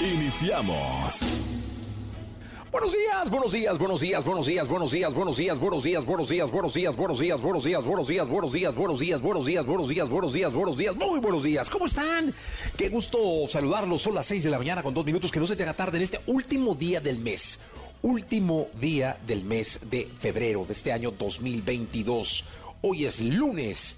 Iniciamos. Buenos días, buenos días, buenos días, buenos días, buenos días, buenos días, buenos días, buenos días, buenos días, buenos días, buenos días, buenos días, buenos días, buenos días, buenos días, buenos días, buenos días, buenos días, muy buenos días. ¿Cómo están? Qué gusto saludarlos. Son las 6 de la mañana con dos minutos que no se te haga tarde en este último día del mes. Último día del mes de febrero de este año 2022. Hoy es lunes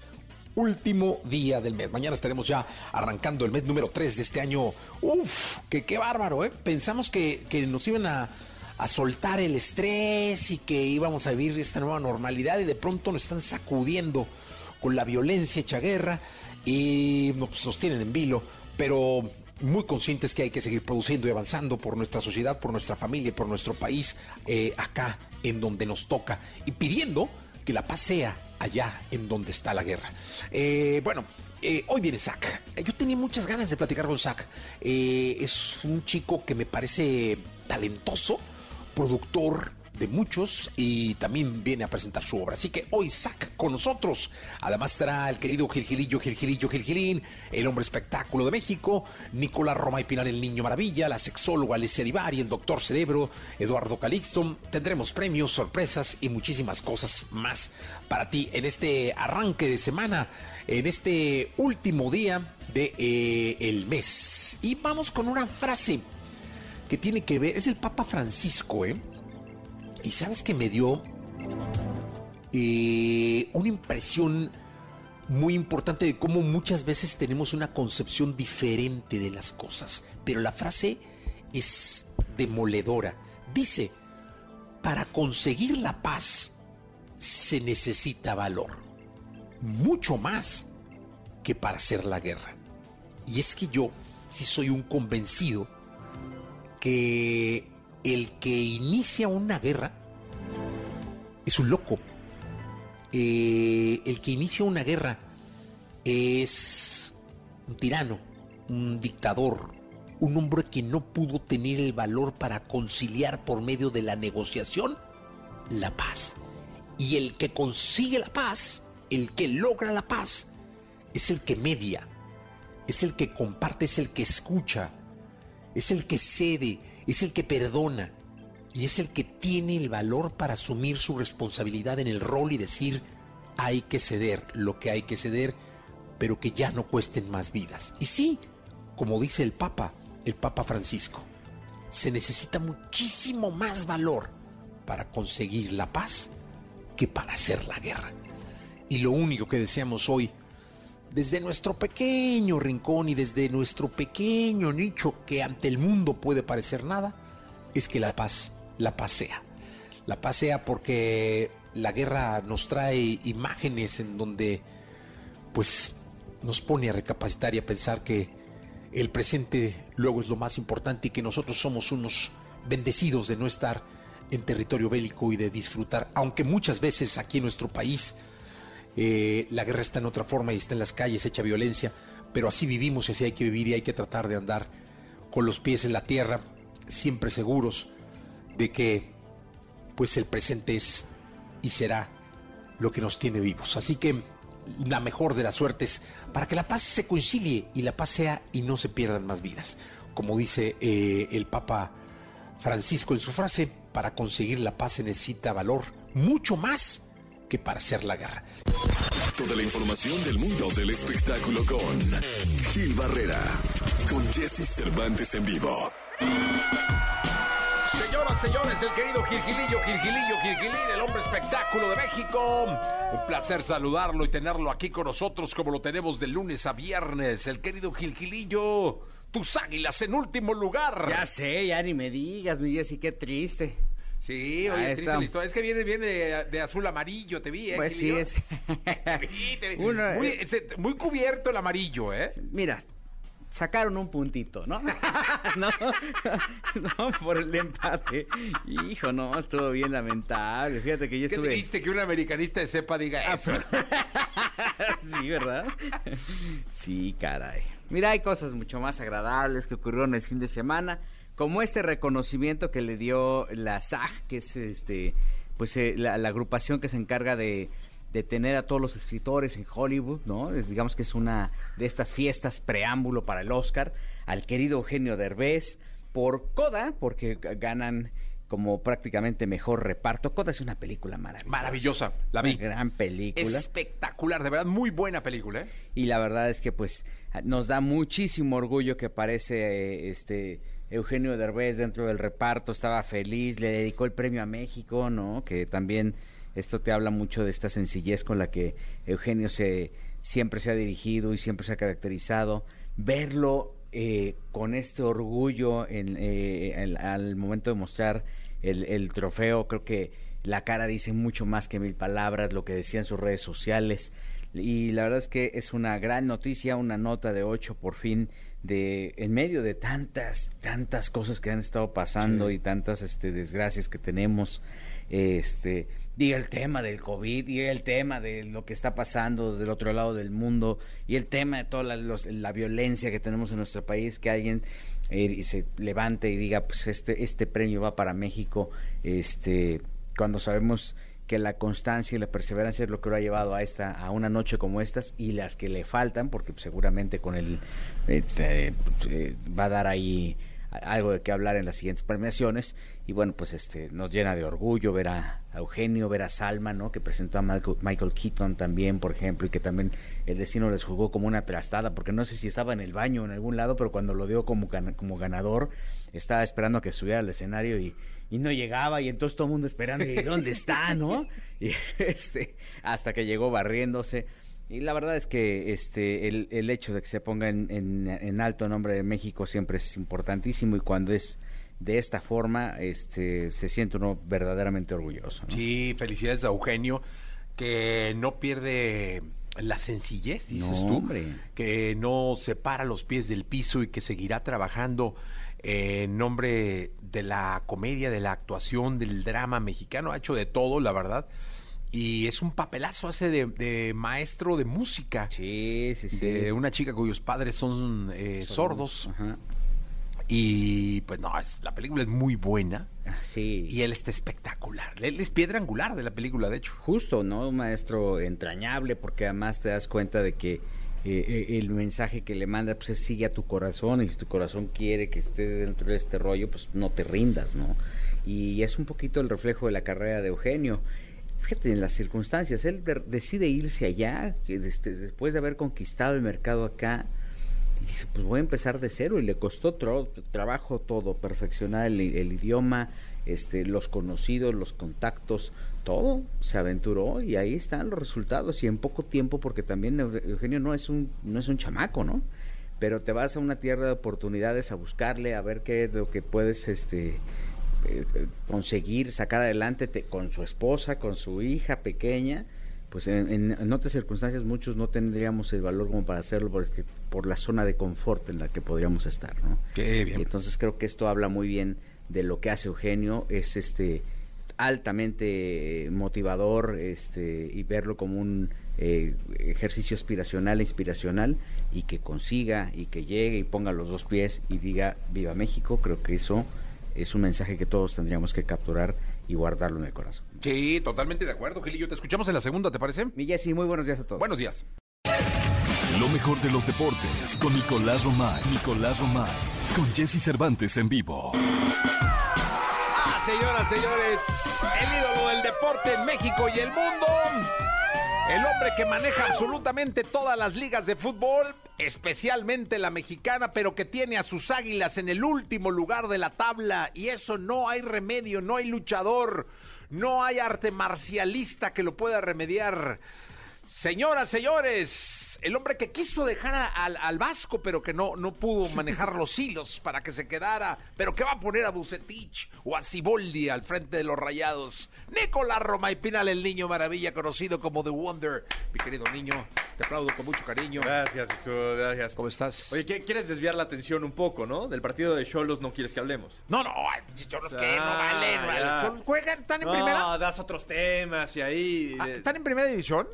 último día del mes. Mañana estaremos ya arrancando el mes número 3 de este año. Uf, que qué bárbaro, ¿eh? Pensamos que, nos iban a, a, soltar el estrés y que íbamos a vivir esta nueva normalidad y de pronto nos están sacudiendo con la violencia hecha guerra y pues, nos tienen en vilo, pero muy conscientes que hay que seguir produciendo y avanzando por nuestra sociedad, por nuestra familia, por nuestro país, eh, acá en donde nos toca y pidiendo que la paz sea allá en donde está la guerra. Eh, bueno, eh, hoy viene Zach. Yo tenía muchas ganas de platicar con Zach. Eh, es un chico que me parece talentoso, productor de muchos y también viene a presentar su obra. Así que hoy Zach con nosotros. Además estará el querido Gilgilillo, Gilgilillo, Gilgilín, el hombre espectáculo de México, Nicolás Roma y Pinar, el niño maravilla, la sexóloga Alicia Divari, el doctor Cerebro, Eduardo Calixto. Tendremos premios, sorpresas y muchísimas cosas más para ti en este arranque de semana, en este último día de, eh, mes. Y vamos con una frase que tiene que ver, es el Papa Francisco, ¿eh? Y sabes que me dio eh, una impresión muy importante de cómo muchas veces tenemos una concepción diferente de las cosas. Pero la frase es demoledora. Dice, para conseguir la paz se necesita valor. Mucho más que para hacer la guerra. Y es que yo sí soy un convencido que el que inicia una guerra es un loco. Eh, el que inicia una guerra es un tirano, un dictador, un hombre que no pudo tener el valor para conciliar por medio de la negociación la paz. Y el que consigue la paz, el que logra la paz, es el que media, es el que comparte, es el que escucha, es el que cede, es el que perdona y es el que tiene el valor para asumir su responsabilidad en el rol y decir hay que ceder lo que hay que ceder, pero que ya no cuesten más vidas. Y sí, como dice el Papa, el Papa Francisco, se necesita muchísimo más valor para conseguir la paz que para hacer la guerra. Y lo único que deseamos hoy, desde nuestro pequeño rincón y desde nuestro pequeño nicho que ante el mundo puede parecer nada, es que la paz, la paz sea. La paz sea porque la guerra nos trae imágenes en donde pues nos pone a recapacitar y a pensar que el presente luego es lo más importante y que nosotros somos unos bendecidos de no estar en territorio bélico y de disfrutar, aunque muchas veces aquí en nuestro país eh, la guerra está en otra forma y está en las calles, hecha violencia, pero así vivimos y así hay que vivir y hay que tratar de andar con los pies en la tierra, siempre seguros de que pues el presente es y será lo que nos tiene vivos. Así que la mejor de las suertes para que la paz se concilie y la paz sea y no se pierdan más vidas. Como dice eh, el Papa Francisco en su frase, para conseguir la paz se necesita valor mucho más que para hacer la guerra. Toda la información del mundo del espectáculo con Gil Barrera, con Jesse Cervantes en vivo. Señoras, señores, el querido Gilgilillo, Gilgilillo, Gilgilín, el hombre espectáculo de México. Un placer saludarlo y tenerlo aquí con nosotros como lo tenemos de lunes a viernes. El querido Gilgilillo, tus águilas en último lugar. Ya sé, ya ni me digas, mi Jessy, qué triste. Sí, oye, triste está. la historia. Es que viene, viene de, de azul amarillo, te vi, ¿eh? Pues sí, es. Te vi. Uno, muy, eh, muy cubierto el amarillo, ¿eh? Mira, sacaron un puntito, ¿no? no, no, por el empate. Hijo, no, estuvo bien lamentable. Fíjate que yo ¿Qué estuve. triste que un americanista de cepa diga Ah, eso? sí, ¿verdad? Sí, caray. Mira, hay cosas mucho más agradables que ocurrieron el fin de semana, como este reconocimiento que le dio la SAG, que es este, pues eh, la, la agrupación que se encarga de, de tener a todos los escritores en Hollywood, ¿no? Es, digamos que es una de estas fiestas preámbulo para el Oscar, al querido Eugenio Derbez por Coda, porque ganan como prácticamente mejor reparto. Coda es una película maravillosa. Maravillosa, la vi. Una gran película. Espectacular, de verdad, muy buena película. ¿eh? y la verdad es que pues nos da muchísimo orgullo que aparece eh, este Eugenio Derbez dentro del reparto, estaba feliz, le dedicó el premio a México, ¿no? Que también esto te habla mucho de esta sencillez con la que Eugenio se siempre se ha dirigido y siempre se ha caracterizado. Verlo eh, con este orgullo en, eh, al, momento de mostrar el, el trofeo, creo que la cara dice mucho más que mil palabras, lo que decía en sus redes sociales. Y la verdad es que es una gran noticia, una nota de 8 por fin, de en medio de tantas, tantas cosas que han estado pasando Sí. y tantas este, desgracias que tenemos. Este, y el tema del COVID, y el tema de lo que está pasando del otro lado del mundo, y el tema de toda la, los- la violencia que tenemos en nuestro país, que alguien eh, se levante y diga, pues este, este premio va para México, este, cuando sabemos que la constancia y la perseverancia es lo que lo ha llevado a esta a una noche como estas y las que le faltan porque seguramente con el eh, te- eh, va a dar ahí algo de qué hablar en las siguientes premiaciones. Y bueno pues este nos llena de orgullo ver a, Eugenio ver a Salma no que presentó a Michael, Keaton también por ejemplo y que también el destino les jugó como una trastada porque no sé si estaba en el baño en algún lado pero cuando lo dio como como ganador estaba esperando a que subiera al escenario y y no llegaba y entonces todo el mundo esperando y dónde está no y este hasta que llegó barriéndose y la verdad es que este el, el hecho de que se ponga en, en, en alto nombre de México siempre es importantísimo y cuando es de esta forma este se siente uno verdaderamente orgulloso ¿no? Sí, felicidades a Eugenio, que no pierde la sencillez, dices No, tú, hombre. que no separa los pies del piso y que seguirá trabajando en nombre de la comedia, de la actuación, del drama mexicano, ha hecho de todo, la verdad. Y es un papelazo hace de, de maestro de música. sí sí sí De una chica cuyos padres son eh, sordos. Ajá. Y pues no, es- la película es muy buena. Ah, sí Y él está espectacular. Él es piedra angular de la película, de hecho. Justo, ¿no? Un maestro entrañable porque además te das cuenta de que eh, eh, el mensaje que le manda pues es sigue a tu corazón y si tu corazón quiere que estés dentro de este rollo pues no te rindas, ¿no? Y es un poquito el reflejo de la carrera de Eugenio. Fíjate en las circunstancias, él de- decide irse allá que este, después de haber conquistado el mercado acá y dice, pues voy a empezar de cero y le costó trabajo todo, perfeccionar el idioma, este, los conocidos, los contactos, todo, se aventuró y ahí están los resultados y en poco tiempo porque también Eu- Eugenio no es un no es un chamaco, ¿no? Pero te vas a una tierra de oportunidades a buscarle, a ver qué es lo que puedes este eh, conseguir sacar adelante te- con su esposa, con su hija pequeña, pues en, en- en otras circunstancias muchos no tendríamos el valor como para hacerlo por, este- por la zona de confort en la que podríamos estar, ¿no? Qué bien. Y entonces creo que esto habla muy bien de lo que hace Eugenio, es este altamente motivador este y verlo como un eh, ejercicio aspiracional e inspiracional y que consiga y que llegue y ponga los dos pies y diga viva México, creo que eso es un mensaje que todos tendríamos que capturar y guardarlo en el corazón. Sí, totalmente de acuerdo, Gilillo. Te escuchamos en la segunda, ¿te parece? Mi Jessy, muy buenos días a todos. Buenos días. Lo mejor de los deportes con Nicolás Romay. Nicolás Romay. Con Jesse Cervantes en vivo. Ah, señoras, señores, el ídolo del deporte en México y el mundo. El hombre que maneja absolutamente todas las ligas de fútbol, especialmente la mexicana, pero que tiene a sus águilas en el último lugar de la tabla. Y eso no hay remedio, no hay luchador, no hay arte marcialista que lo pueda remediar. Señoras, señores, el hombre que quiso dejar a- al, al Vasco, pero que no, no pudo manejar los hilos para que se quedara, pero que va a poner a Bucetich o a Siboldi al frente de los rayados. Nicolás Roma y Pinal, el niño maravilla, conocido como The Wonder. Mi querido niño, te aplaudo con mucho cariño. Gracias, Jesús, gracias. ¿Cómo estás? Oye, ¿qué- ¿quieres desviar la atención un poco, no? Del partido de Cholos no quieres que hablemos. no, no, ay, choros que no Ah, valen. ya. Cholos ¿Juegan? ¿Están en no, primera? das otros temas y ahí... Ah, de- ¿Están en primera división?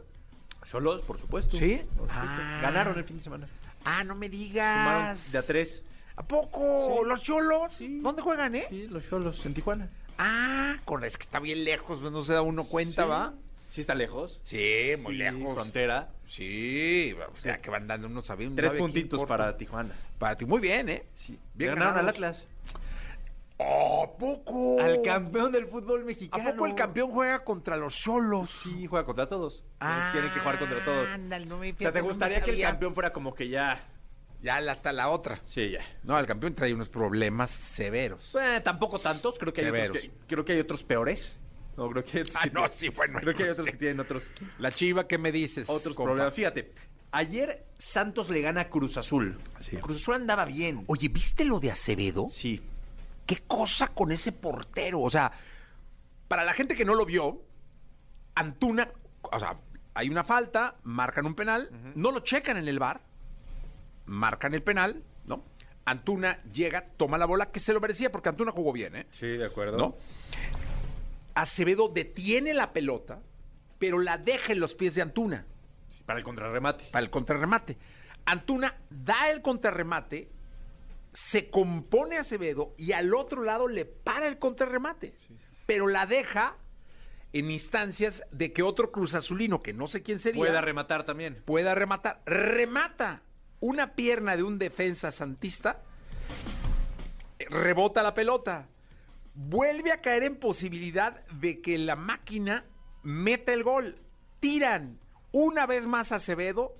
Cholos, por supuesto. ¿Sí? Por supuesto. Ah. Ganaron el fin de semana. Ah, no me Sumaron digas. de a tres. ¿A poco? Sí. ¿Los cholos? Sí. ¿Dónde juegan, eh? Sí, los Cholos en Tijuana. Ah, con es que está bien lejos, pues no se da uno cuenta, Sí. ¿va? Sí está lejos. Sí, muy Sí, lejos. Frontera. Sí, o sea, que van dando unos aviones. Tres puntitos para Tijuana. Para ti, muy bien, ¿eh? Sí. Bien Ganaron al ganados. Atlas. ¡Oh, ¿a poco! Al campeón del fútbol ¿A mexicano. poco el campeón juega contra los cholos? Sí, juega contra todos. Ah, Tienen que jugar contra todos. ándale, no me- O sea, ¿te no gustaría que el campeón fuera como que ya... Ya hasta la otra. Sí, ya. No, el campeón trae unos problemas severos. Eh, tampoco tantos, creo que, hay otros que creo que hay otros peores. No, creo que Ah, no, sí, bueno. Creo que hay otros que tienen otros La chiva, ¿qué me dices? otros compa? problemas. Fíjate, ayer Santos le gana a Cruz Azul. Sí. Cruz Azul andaba bien. Oye, ¿viste lo de Acevedo? Sí. ¿Qué cosa con ese portero? O sea, para la gente que no lo vio, Antuna, o sea, hay una falta, marcan un penal, no lo checan en el bar, marcan el penal, ¿no? Antuna llega, toma la bola, que se lo merecía porque Antuna jugó bien, ¿eh? Sí, de acuerdo. ¿No? Acevedo detiene la pelota, pero la deja en los pies de Antuna para el contrarremate. para el contrarremate. Antuna da el contrarremate, se compone Acevedo y al otro lado le para el contrarremate. Pero la deja en instancias de que otro Cruz Azulino, que no sé quién sería, Puede rematar también. pueda rematar. Remata una pierna de un defensa santista, rebota la pelota, vuelve a caer en posibilidad de que la máquina meta el gol. Tiran una vez más a Acevedo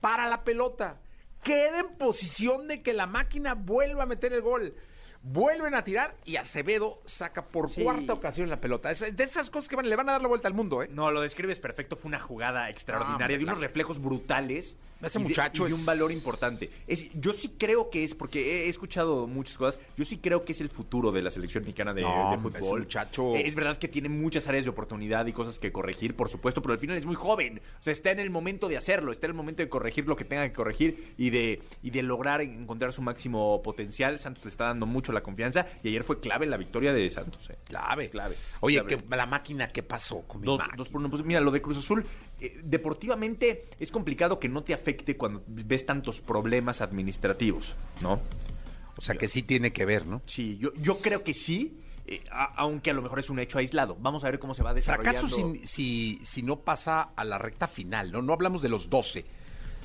para la pelota. Queda en posición de que la máquina vuelva a meter el gol. Vuelven a tirar y Acevedo saca por Sí. cuarta ocasión la pelota. Es de esas cosas que van, le van a dar la vuelta al mundo, ¿eh? No, lo describes perfecto. Fue una jugada extraordinaria, Ah, de unos reflejos brutales. Ese y de- muchacho y es- un valor importante. Es, yo sí creo que es, porque he, he escuchado muchas cosas, yo sí creo que es el futuro de la selección mexicana de, No, de ese fútbol. muchacho- Es verdad que tiene muchas áreas de oportunidad y cosas que corregir, por supuesto, pero al final es muy joven. O sea, está en el momento de hacerlo, está en el momento de corregir lo que tenga que corregir y de, y de lograr encontrar su máximo potencial. Santos le está dando mucho la confianza y ayer fue clave la victoria de Santos. eh. Clave. Clave. Oye, Clave. que la máquina, ¿qué pasó con mi Dos, máquina? dos por uno. Pues mira, lo de Cruz Azul, eh, deportivamente es complicado que no te afecte cuando ves tantos problemas administrativos, ¿no? O sea, que sí tiene que ver, ¿no? Sí, yo, yo creo que sí, eh, a- aunque a lo mejor es un hecho aislado. Vamos a ver cómo se va desarrollando. Fracaso si, si, si no pasa a la recta final, ¿no? No hablamos de los 12.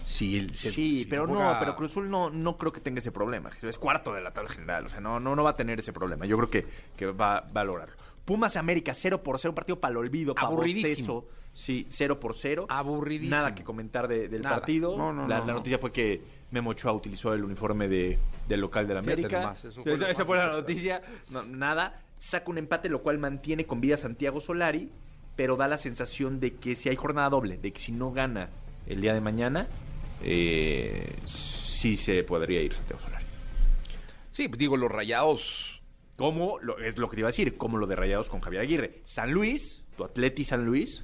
Si, el- si- Sí, si pero juega- no, pero Cruz Azul no, no creo que tenga ese problema. Es cuarto de la tabla general, o sea, no, no, no va a tener ese problema. Yo creo que, que va, va a lograrlo. Pumas América, 0 por 0, un partido para el olvido, para Aburridísimo. bostezo. Sí, 0 por 0. Aburridísimo. Nada que comentar de- del Nada. partido. No, no, la, no, la no. noticia fue que Memo Ochoa utilizó el uniforme de, del local del Fíjate América. eso fue esa esa fue la noticia. No, nada. Saca un empate, lo cual mantiene con vida a Santiago Solari, pero da la sensación de que si hay jornada doble, de que si no gana el día de mañana, eh, sí se podría ir Santiago Solari. Sí, pues digo, los rayados. Como lo, es lo que te iba a decir, como lo de Rayados con Javier Aguirre. San Luis, tu Atleti San Luis,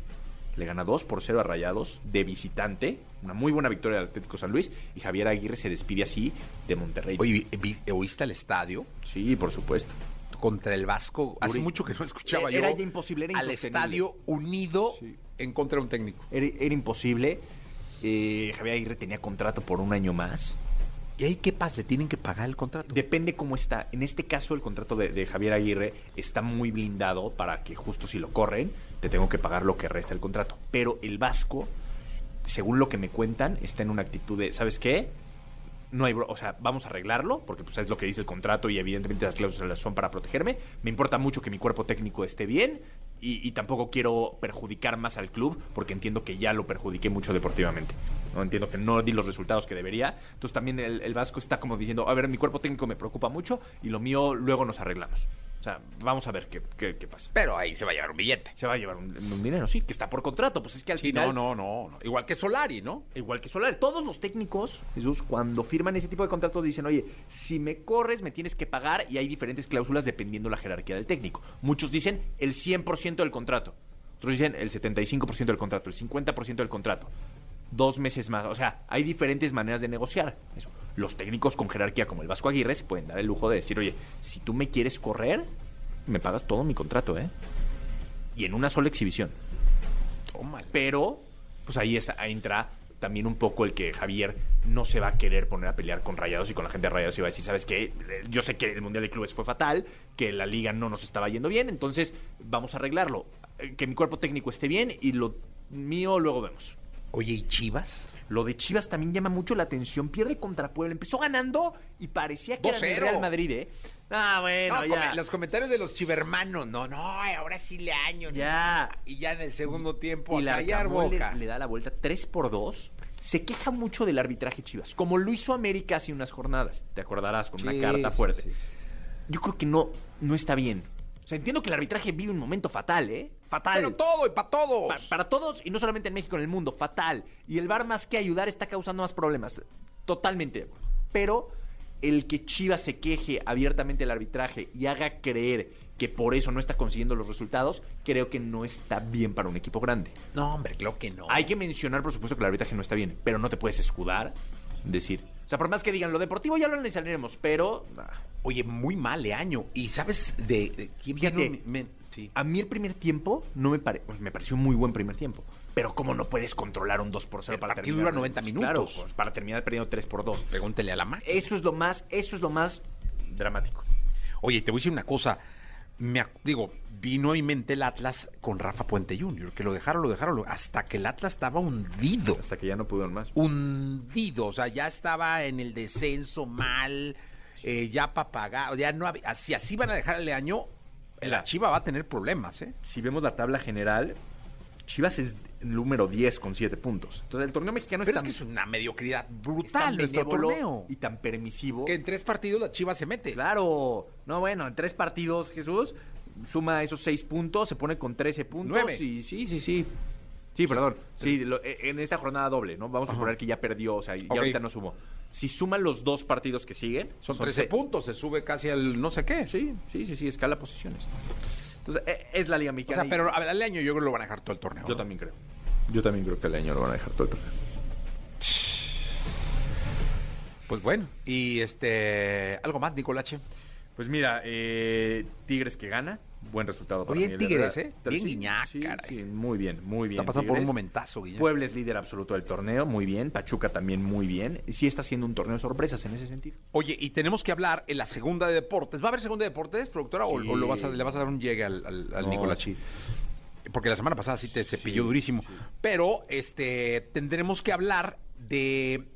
le gana 2 por 0 a Rayados de visitante. Una muy buena victoria del Atlético San Luis. Y Javier Aguirre se despide así de Monterrey. Oye, ¿oíste al estadio Sí, por supuesto. contra el Vasco? Hace mucho que no escuchaba Era yo. ya imposible, era Al estadio unido Sí. en contra de un técnico. Era, era imposible. Eh, Javier Aguirre tenía contrato por un año más. ¿Y ahí qué pasa? ¿Le tienen que pagar el contrato? Depende cómo está. En este caso, el contrato de, de Javier Aguirre está muy blindado para que justo si lo corren, te tengo que pagar lo que resta del contrato. Pero el Vasco, según lo que me cuentan, está en una actitud de, ¿sabes qué? No hay, o sea, vamos a arreglarlo, porque pues es lo que dice el contrato y evidentemente las cláusulas son para protegerme. Me importa mucho que mi cuerpo técnico esté bien y, y tampoco quiero perjudicar más al club porque entiendo que ya lo perjudiqué mucho deportivamente. No entiendo que no di los resultados que debería. Entonces también el, el Vasco está como diciendo, a ver, mi cuerpo técnico me preocupa mucho y lo mío luego nos arreglamos. O sea, vamos a ver qué, qué, qué pasa. Pero ahí se va a llevar un billete. Se va a llevar un, un dinero, sí, que está por contrato. Pues es que al Sí, final... no, no, no, no. Igual que Solari, ¿no? Igual que Solar. Todos los técnicos, Jesús, cuando firman ese tipo de contratos dicen, oye, si me corres me tienes que pagar y hay diferentes cláusulas dependiendo la jerarquía del técnico. Muchos dicen el 100% del contrato. Otros dicen el 75% del contrato, el 50% del contrato. Dos meses más. O sea, hay diferentes maneras de negociar. Eso. Los técnicos con jerarquía como el Vasco Aguirre se pueden dar el lujo de decir, oye, si tú me quieres correr, me pagas todo mi contrato, ¿eh? Y en una sola exhibición. Tómala. Pero, pues ahí, es, ahí entra también un poco el que Javier no se va a querer poner a pelear con Rayados y con la gente de Rayados y va a decir, ¿sabes qué? Yo sé que el Mundial de Clubes fue fatal, que la liga no nos estaba yendo bien, entonces vamos a arreglarlo. Que mi cuerpo técnico esté bien y lo mío luego vemos. Oye, ¿y Chivas? Lo de Chivas también llama mucho la atención. Pierde contra Puebla. Empezó ganando y parecía que era el 2-0. Real Madrid, ¿eh? Ah, bueno, No, ya. come- los comentarios de los chivermanos. No, no, ahora sí le año. Ya. Y ya en el segundo tiempo y a la callar le, da la vuelta 3 por 2. Se queja mucho del arbitraje Chivas, como lo hizo América hace unas jornadas. Te acordarás con una carta fuerte. sí, sí. Yo creo que no, no está bien. O sea, entiendo que el arbitraje vive un momento fatal, ¿eh? Fatal. Pero todo y para todos. Pa- para todos y no solamente en México, en el mundo, fatal. Y el VAR más que ayudar está causando más problemas. Totalmente de acuerdo. Pero el que Chivas se queje abiertamente del arbitraje y haga creer que por eso no está consiguiendo los resultados, creo que no está bien para un equipo grande. No, hombre, creo que no. Hay que mencionar, por supuesto, que el arbitraje no está bien, pero no te puedes escudar, decir. O sea, por más que digan lo deportivo ya lo analizaremos, pero ah, Oye, muy mal de año. ¿Y sabes de, de quién Fíjate, vino? Me- sí. a mí el primer tiempo no me, pare- me pareció un muy buen primer tiempo. Pero ¿cómo no puedes controlar un 2 por 0 El para partido terminar? dura 90 minutos. Claro, pues, para terminar perdiendo 3 por 2. Pregúntele a la máquina. Eso es lo más, eso es lo más dramático. Oye, te voy a decir una cosa. Me, digo, vino a mi mente el Atlas con Rafa Puente Jr., que lo dejaron, lo dejaron, hasta que el Atlas estaba hundido. Hasta que ya no pudieron más. Hundido, o sea, ya estaba en el descenso mal, eh, ya para pagar, ya no había, así, así van a dejarle año, la. Chiva va a tener problemas, ¿eh? Si vemos la tabla general, Chivas es el número 10 con 7 puntos. Entonces el torneo mexicano Pero es, es que tan, es una mediocridad brutal tan nuestro torneo. y tan permisivo. Que en tres partidos la Chiva se mete. Claro. No, bueno, en tres partidos, Jesús, suma esos seis puntos, se pone con 13 puntos. Nueve. Y sí, sí, sí. Sí, perdón. Sí, lo- eh, en esta jornada doble, ¿no? Vamos a suponer que ya perdió, o sea, y Ok. ahorita no sumó. Si suman los dos partidos que siguen, Son 13 se- puntos, se sube casi al no sé qué. Sí, sí, sí, sí, escala posiciones. Entonces, eh, es la Liga O Mexicana. sea, y- pero a ver, al año yo creo que lo van a dejar todo el torneo. Yo ¿no? también creo. Yo también creo que el año lo van a dejar todo el torneo. Pues bueno, y este, algo más, Nicolache. Pues mira, eh, Tigres que gana, buen resultado para Miguel Tigres. ¿eh? Bien Guiñac, sí, caray. sí, muy bien, muy bien. Está pasando por un momentazo, Guillermo. Puebla es líder absoluto del torneo, muy bien. Pachuca también muy bien. Sí está siendo un torneo de sorpresas en ese sentido. Oye, y tenemos que hablar en la segunda de deportes. ¿Va a haber segunda de deportes, productora? ¿O, Sí. o lo vas a, le vas a dar un llegue al, al, al No, Nicolachi? Porque la semana pasada sí te cepilló durísimo. Pero este tendremos que hablar de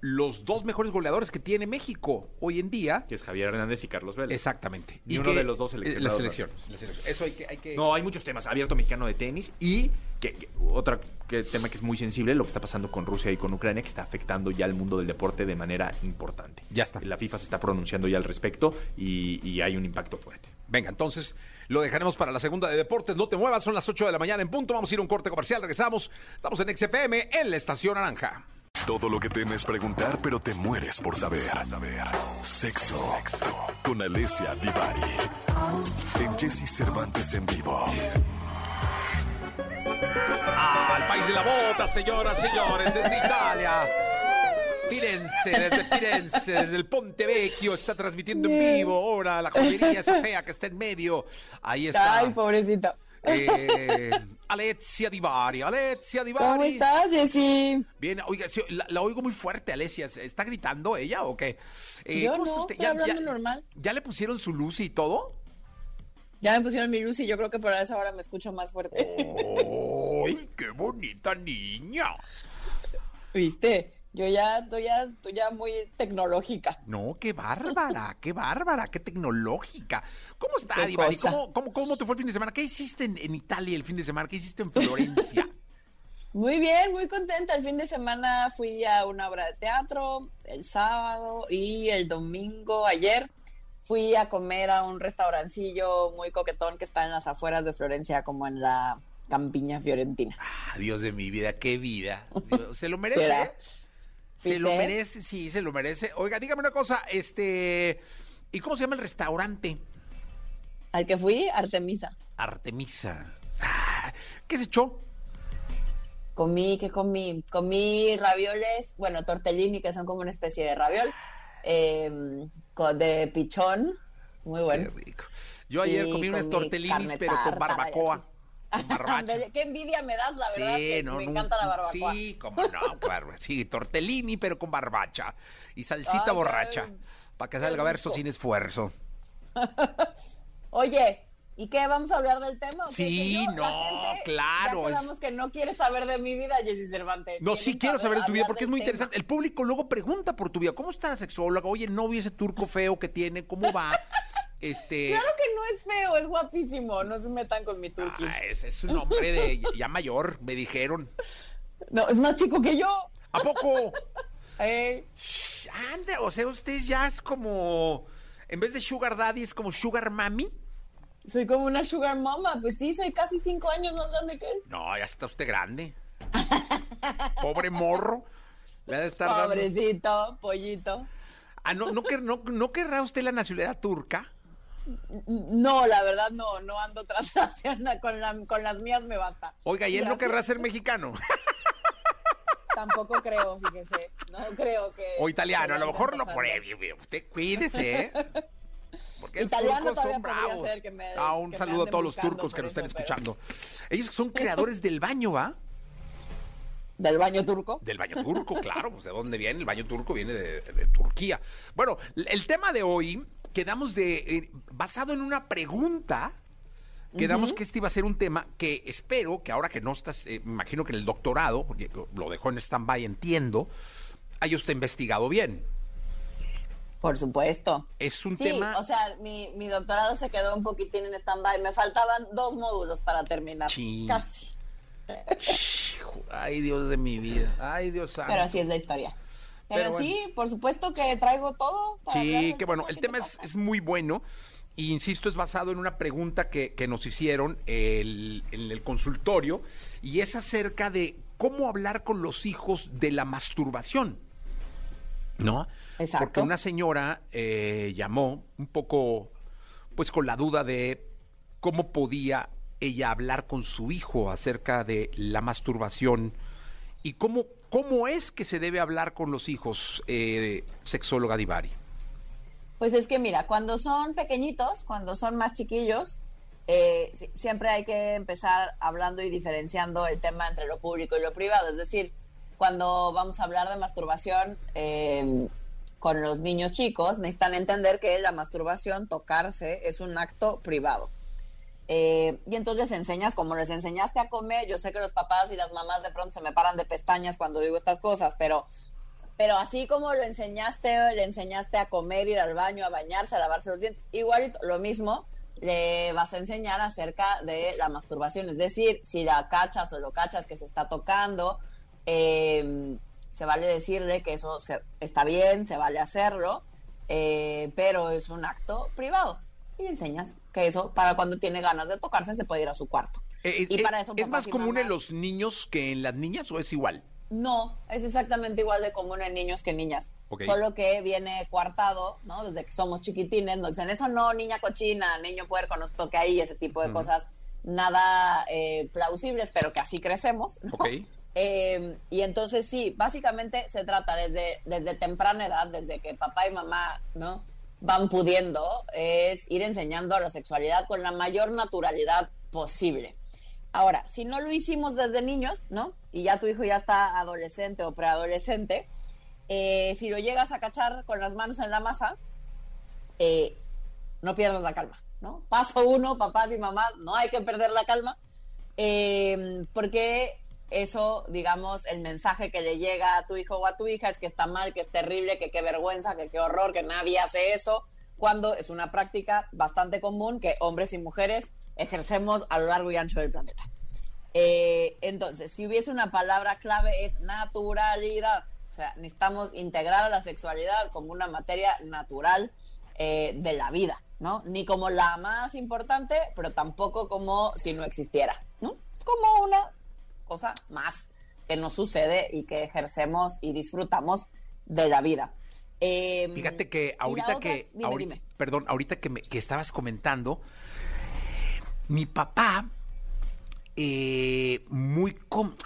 los dos mejores goleadores que tiene México hoy en día. Que es Javier Hernández y Carlos Vélez. Exactamente. Ni uno de los dos eh, seleccionados. Las selecciones. las selecciones. Eso hay que... Hay que... No, hay muchos temas. Abierto mexicano de tenis y que, que- otro tema que es muy sensible, lo que está pasando con Rusia y con Ucrania, que está afectando ya al mundo del deporte de manera importante. Ya está. La FIFA se está pronunciando ya al respecto y, y hay un impacto fuerte. Venga, entonces lo dejaremos para la segunda de deportes. No te muevas, son las 8 de la mañana en punto. Vamos a ir a un corte comercial. Regresamos. Estamos en XFM en la estación Naranja. Todo lo que temes preguntar, pero te mueres por saber. Sexo. Con Alessia Divari. En Jesse Cervantes en vivo. Ah, el país de la bota, señoras, señores, desde Italia. Firenze, desde Firenze, desde el Ponte Vecchio, está transmitiendo en vivo ahora la joyería esa fea que está en medio. Ahí está. Ay, pobrecito. Eh, Alessia Divari, Alessia Divari. ¿Cómo estás, Jessy? Bien, oiga, sí, la, la oigo muy fuerte, Alessia. ¿Está gritando ella o qué? Eh, Yo ¿cómo está no, estoy hablando normal. ¿Ya le pusieron su luz y todo? Ya me pusieron mi luz y yo creo que por eso ahora me escucho más fuerte. ¡Ay, qué bonita niña! ¿Viste? Yo ya, tú ya, tú ya muy tecnológica. No, qué bárbara, qué bárbara, qué tecnológica. ¿Cómo está, cosa. ¿Cómo, cómo, cómo te fue el fin de semana? ¿Qué hiciste en, en Italia el fin de semana? ¿Qué hiciste en Florencia? Muy bien, muy contenta. El fin de semana fui a una obra de teatro, el sábado y el domingo, ayer, fui a comer a un restaurancillo muy coquetón que está en las afueras de Florencia, como en la campiña fiorentina. Ah, Dios de mi vida, qué vida. Dios, Se lo merece. Se lo merece, sí, se lo merece. Oiga, dígame una cosa, este, ¿y cómo se llama el restaurante? Al que fui, Artemisa. Artemisa. Ah, ¿Qué se echó? Comí, ¿qué comí? Comí ravioles, bueno, tortellini, que son como una especie de raviol, eh, con- de pichón, muy bueno. Qué rico. Yo ayer Y comí unas comí tortellinis, pero con barbacoa. Qué envidia me das, la verdad, me no, encanta la barbacoa. Sí, como no, claro. Sí, tortellini, pero con barbacha. Y salsita Ay, borracha. Para que salga verso sin esfuerzo. Oye, ¿y qué? ¿Vamos a hablar del tema? Sí, yo- no, gente claro, Ya es- que no quiere saber de mi vida, Jessy Cervantes. No, sí quiero saber de tu vida porque es muy tema. interesante. El público luego pregunta por tu vida. ¿Cómo está la sexóloga? Oye, no vi ese turco feo que tiene. ¿Cómo va? Este. Claro que no es feo, es guapísimo. No se metan con mi turqui. ah, es, es un hombre de ya mayor, me dijeron. No, es más chico que yo. ¿A poco? Eh, Shh, Anda, o sea, usted ya es como. En vez de Sugar Daddy, es como Sugar Mami. soy como una sugar mama. Pues sí, soy casi cinco años más grande que él. No, ya está usted grande. Pobre morro. Le ha de estar dando- Pobrecito, pollito. Ah, ¿no, no, no, ¿no querrá usted la nacionalidad turca? No, la verdad no, no ando transaccional. Con, la, con las mías me basta. Oiga, ¿y él no querrá ser mexicano? Tampoco creo, fíjese. No creo que. O italiano, a lo mejor me lo pruebe. Usted cuídese, ¿eh? Porque Italiano turcos son bravos. ser que me- Ah, un que saludo a todos los turcos que nos están eso, pero- escuchando. Ellos son creadores del baño, ¿va? Del baño turco. Del baño turco, claro. Pues de dónde viene el baño turco, viene de, de Turquía. Bueno, el tema de hoy, quedamos de. eh, basado en una pregunta. Quedamos que este iba a ser un tema que espero que ahora que no estás, eh, me imagino que en el doctorado, porque lo dejó en stand-by, entiendo, haya usted investigado bien. Por supuesto. Es un sí, tema. o sea, mi, mi doctorado se quedó un poquitín en stand-by. Me faltaban dos módulos para terminar. Sí. Casi. Ay, Dios de mi vida. Ay, Dios santo. Pero así es la historia. Pero, Pero bueno. sí, por supuesto que traigo todo. para Sí, que bueno, el ¿Qué tema te es, muy bueno. Y insisto, es basado en una pregunta que, que nos hicieron el- en el consultorio y es acerca de cómo hablar con los hijos de la masturbación. ¿No? Exacto. Porque una señora eh, llamó un poco, pues con la duda de cómo podía ella hablar con su hijo acerca de la masturbación y cómo, cómo es que se debe hablar con los hijos, eh, sexóloga Divari. Pues es que mira, cuando son pequeñitos, cuando son más chiquillos, eh, si- siempre hay que empezar hablando y diferenciando el tema entre lo público y lo privado. Es decir, cuando vamos a hablar de masturbación eh, con los niños chicos, necesitan entender que la masturbación, tocarse, es un acto privado. Eh, y entonces enseñas como les enseñaste a comer. Yo sé que los papás y las mamás de pronto se me paran de pestañas cuando digo estas cosas, pero pero así como lo enseñaste, le enseñaste a comer, ir al baño, a bañarse, a lavarse los dientes, igualito, lo mismo le vas a enseñar acerca de la masturbación. Es decir, si la cachas o lo cachas que se está tocando, eh, se vale decirle que eso se- está bien, se vale hacerlo, eh, pero es un acto privado. Y le enseñas que eso, para cuando tiene ganas de tocarse, se puede ir a su cuarto. Eh, y eh, para eso ¿Es más común en los niños que en las niñas o es igual? No, es exactamente igual de común en niños que en niñas. Solo que viene coartado, ¿no? Desde que somos chiquitines, nos dicen, eso no, niña cochina, niño puerco, nos toque ahí, ese tipo de cosas nada eh, plausibles, pero que así crecemos, ¿no? Eh, y entonces sí, básicamente se trata desde, desde temprana edad, desde que papá y mamá, ¿no? Van pudiendo, es ir enseñando la sexualidad con la mayor naturalidad posible. Ahora, si no lo hicimos desde niños, ¿no? Y ya tu hijo ya está adolescente o preadolescente, eh, si lo llegas a cachar con las manos en la masa, eh, no pierdas la calma, ¿no? Paso uno, papás y mamás, no hay que perder la calma, eh, porque eso, digamos, el mensaje que le llega a tu hijo o a tu hija es que está mal, que es terrible, que qué vergüenza, que qué horror, que nadie hace eso, cuando es una práctica bastante común que hombres y mujeres ejercemos a lo largo y ancho del planeta. Eh, entonces, si hubiese una palabra clave es naturalidad. O sea, necesitamos integrar a la sexualidad como una materia natural eh, de la vida, ¿no? Ni como la más importante, pero tampoco como si no existiera, ¿no? Como una cosa más que nos sucede y que ejercemos y disfrutamos de la vida. Em, Fíjate que ahorita que, perdón, ahorita que, me, que estabas comentando, mi papá, eh, muy,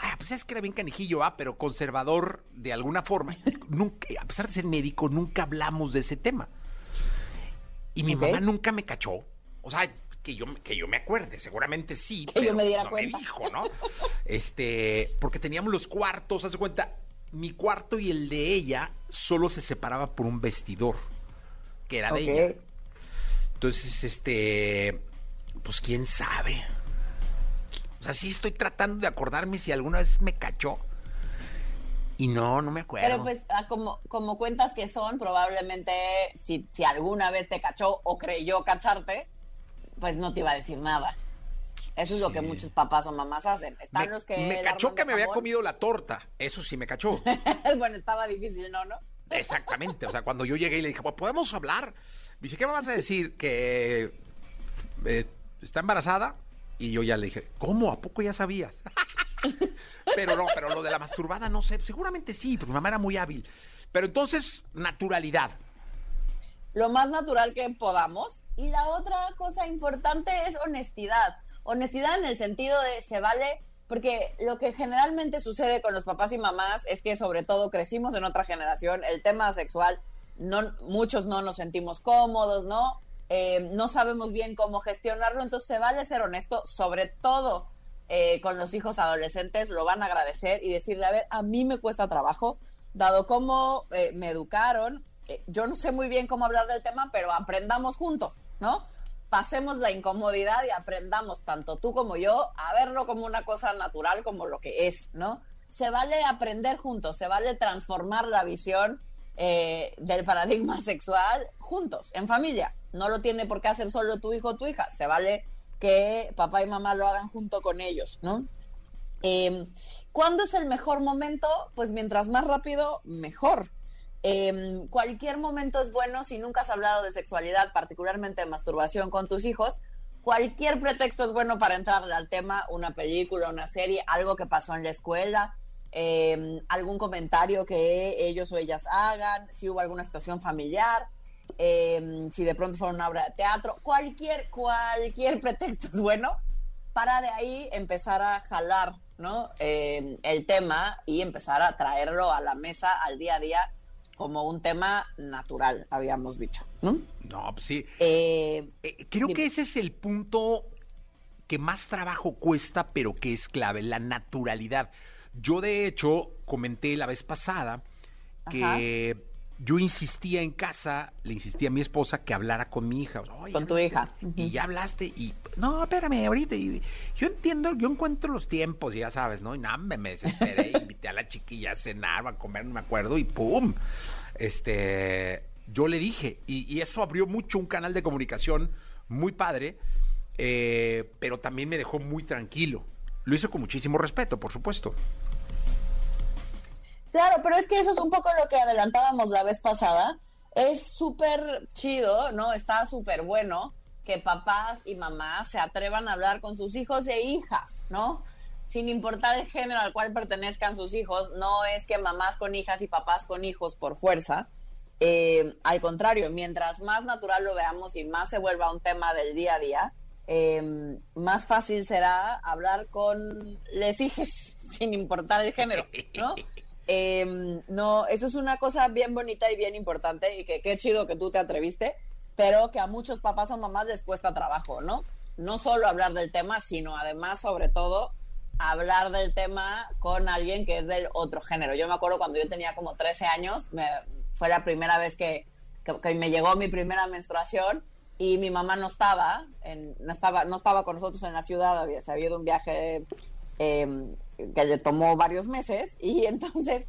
ah, pues es que era bien canijillo, ah, pero conservador de alguna forma. nunca, a pesar de ser médico, nunca hablamos de ese tema. Y mi mamá nunca me cachó. O sea, que yo, que yo me acuerde, seguramente sí. Que yo me diera no cuenta. Me dijo, ¿no? este, porque teníamos los cuartos, haz de cuenta, mi cuarto y el de ella solo se separaba por un vestidor, que era de ella. Entonces, este, pues quién sabe. O sea, sí estoy tratando de acordarme si alguna vez me cachó. Y no, no me acuerdo. Pero pues, ah, como, como cuentas que son, probablemente si, si alguna vez te cachó o creyó cacharte, pues no te iba a decir nada. Eso es lo que muchos papás o mamás hacen. Están me, los que me cachó que me había comido la torta. Eso sí me cachó. bueno, estaba difícil, ¿no? ¿no? Exactamente. O sea, cuando yo llegué y le dije, pues, ¿podemos hablar? Me dice, ¿qué me vas a decir? Que eh, está embarazada. Y yo ya le dije, ¿cómo? ¿A poco ya sabía? pero no, pero lo de la masturbada no sé. Seguramente sí, porque mi mamá era muy hábil. Pero entonces, naturalidad. Lo más natural que podamos. Y la otra cosa importante es honestidad. Honestidad en el sentido de se vale, porque lo que generalmente sucede con los papás y mamás es que sobre todo crecimos en otra generación, el tema sexual, no, muchos no nos sentimos cómodos, ¿no? Eh, no sabemos bien cómo gestionarlo, entonces se vale ser honesto, sobre todo eh, con los hijos adolescentes, lo van a agradecer y decirle, a ver, a mí me cuesta trabajo, dado cómo eh, me educaron, yo no sé muy bien cómo hablar del tema, pero aprendamos juntos, ¿no? pasemos la incomodidad y aprendamos, tanto tú como yo, a verlo como una cosa natural, como lo que es, ¿no? Se vale aprender juntos, se vale transformar la visión eh, del paradigma sexual juntos, en familia. No lo tiene por qué hacer solo tu hijo o tu hija, se vale que papá y mamá lo hagan junto con ellos, ¿no? Eh, ¿Cuándo es el mejor momento? Pues mientras más rápido, mejor. Eh, cualquier momento es bueno si nunca has hablado de sexualidad, particularmente de masturbación con tus hijos. Cualquier pretexto es bueno para entrarle al tema, una película, una serie, algo que pasó en la escuela, em, algún comentario que ellos o ellas hagan, si hubo alguna situación familiar, em, si de pronto fue una obra de teatro, cualquier, cualquier pretexto es bueno para de ahí empezar a jalar ¿no? el tema y empezar a traerlo a la mesa al día a día como un tema natural, habíamos dicho. No, no pues sí. Eh, eh, creo que ese es el punto que más trabajo cuesta, pero que es clave, la naturalidad. Yo, de hecho, comenté la vez pasada que yo insistía en casa, le insistía a mi esposa que hablara con mi hija. con tu hija. Y ya hablaste y, no, espérame, ahorita. yo entiendo, yo encuentro los tiempos, ya sabes, ¿no? Y nada, me, desesperé, invité a la chiquilla a cenar, a comer, no me acuerdo, y ¡pum! Este, yo le dije, y, eso abrió mucho un canal de comunicación muy padre, eh, pero también me dejó muy tranquilo. Lo hizo con muchísimo respeto, por supuesto. Claro, pero es que eso es un poco lo que adelantábamos la vez pasada. Es súper chido, ¿no? Está súper bueno que papás y mamás se atrevan a hablar con sus hijos e hijas, ¿no? Sin importar el género al cual pertenezcan sus hijos, no es que mamás con hijas y papás con hijos por fuerza. Eh, al contrario, mientras más natural lo veamos y más se vuelva un tema del día a día, eh, más fácil será hablar con les hijes, sin importar el género, ¿no? Em, no, eso es una cosa bien bonita y bien importante y que qué chido que tú te atreviste, pero que a muchos papás o mamás les cuesta trabajo, ¿no? No solo hablar del tema, sino además, sobre todo, hablar del tema con alguien que es del otro género. Yo me acuerdo cuando yo tenía como 13 años, fue la primera vez que, que, me llegó mi primera menstruación y mi mamá no estaba, no estaba, no estaba con nosotros en la ciudad, había, se había ido un viaje em, que le tomó varios meses y entonces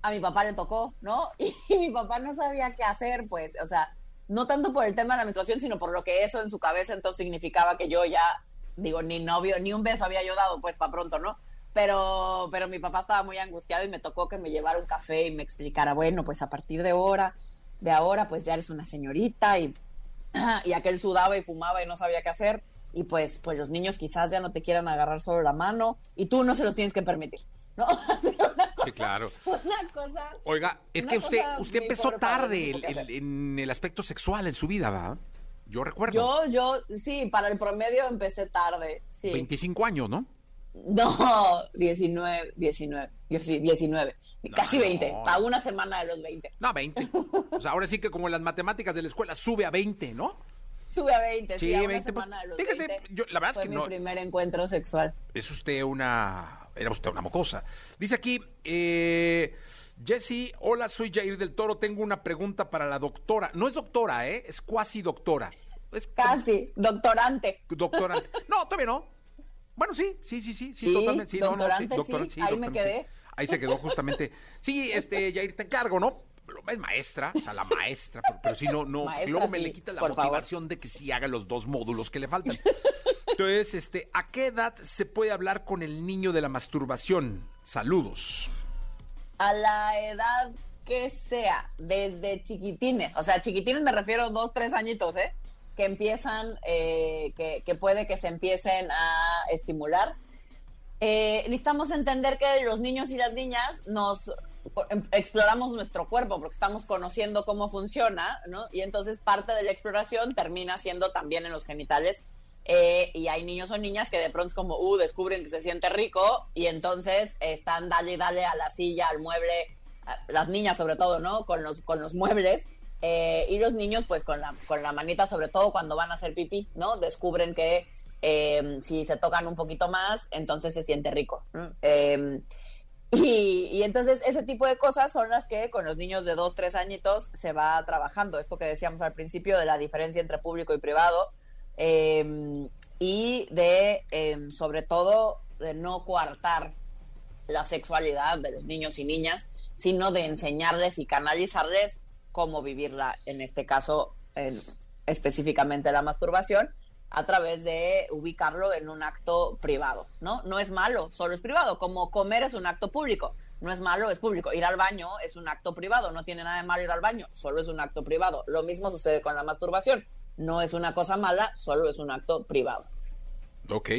a mi papá le tocó, ¿no? Y, mi papá no sabía qué hacer, pues, o sea, no tanto por el tema de la menstruación, sino por lo que eso en su cabeza entonces significaba que yo ya, digo, ni novio, ni un beso había yo dado, pues, para pronto, ¿no? Pero, pero mi papá estaba muy angustiado y me tocó que me llevara un café y me explicara, bueno, pues a partir de ahora, de ahora, pues ya eres una señorita y, y aquel sudaba y fumaba y no sabía qué hacer y pues, pues los niños quizás ya no te quieran agarrar solo la mano y tú no se los tienes que permitir. ¿no? sí, claro. Una cosa. Oiga, es que usted, usted empezó tarde en el aspecto sexual en su vida, ¿va? Yo recuerdo. Yo, yo, sí, para el promedio empecé tarde. Sí. 25 años, ¿no? No, 19, 19. Yo sí, 19. Casi 20. Para una semana de los 20. No, 20. O sea, ahora sí que como en las matemáticas de la escuela sube a 20, ¿no? Sube a 20, sí, a una pues, fíjese, 20. Yo, la verdad fue es que mi no. primer encuentro sexual. Es usted una. Era usted una mocosa. Dice aquí, eh. Jesse, hola, soy Jair del Toro. Tengo una pregunta para la doctora. No es doctora, ¿eh? Es cuasi doctora. Es Casi, doctorante. Doctorante. No, todavía no. Bueno, sí, sí, sí, sí, sí, totalmente. Sí, doctorante, no, no, sí, doctorante, sí, ahí me quedé. Ahí se quedó justamente. Sí, este, Jair, te encargo, ¿no? Es maestra, o sea, la maestra, pero, si no, no, luego me le quita la motivación de que sí haga los dos módulos que le faltan. Entonces, este, ¿a qué edad se puede hablar con el niño de la masturbación? Saludos. A la edad que sea, desde chiquitines, o sea, chiquitines me refiero dos, tres añitos, ¿eh? Que empiezan, eh, que, que puede que se empiecen a estimular. Eh, necesitamos entender que los niños y las niñas nos exploramos nuestro cuerpo porque estamos conociendo cómo funciona. Y entonces parte de la exploración termina siendo también en los genitales. Eh, y hay niños o niñas que de pronto es como, uh, descubren que se siente rico y entonces están dale, dale a la silla, al mueble, las niñas sobre todo, ¿no? Con los, con los muebles. Eh, y los niños, pues con la, con la manita, sobre todo cuando van a hacer pipí, ¿no? Descubren que eh, si se tocan un poquito más, entonces se siente rico. Eh, y, entonces ese tipo de cosas son las que con los niños de dos, tres añitos se va trabajando. Esto que decíamos al principio de la diferencia entre público y privado. Eh, y de, sobre todo, de no coartar la sexualidad de los niños y niñas, sino de enseñarles y canalizarles cómo vivirla, en este caso, específicamente la masturbación, a través de ubicarlo en un acto privado, ¿no? No es malo, solo es privado, como comer es un acto público, no es malo, es público. Ir al baño es un acto privado, no tiene nada de malo ir al baño, solo es un acto privado. Lo mismo sucede con la masturbación, no es una cosa mala, solo es un acto privado. Ok.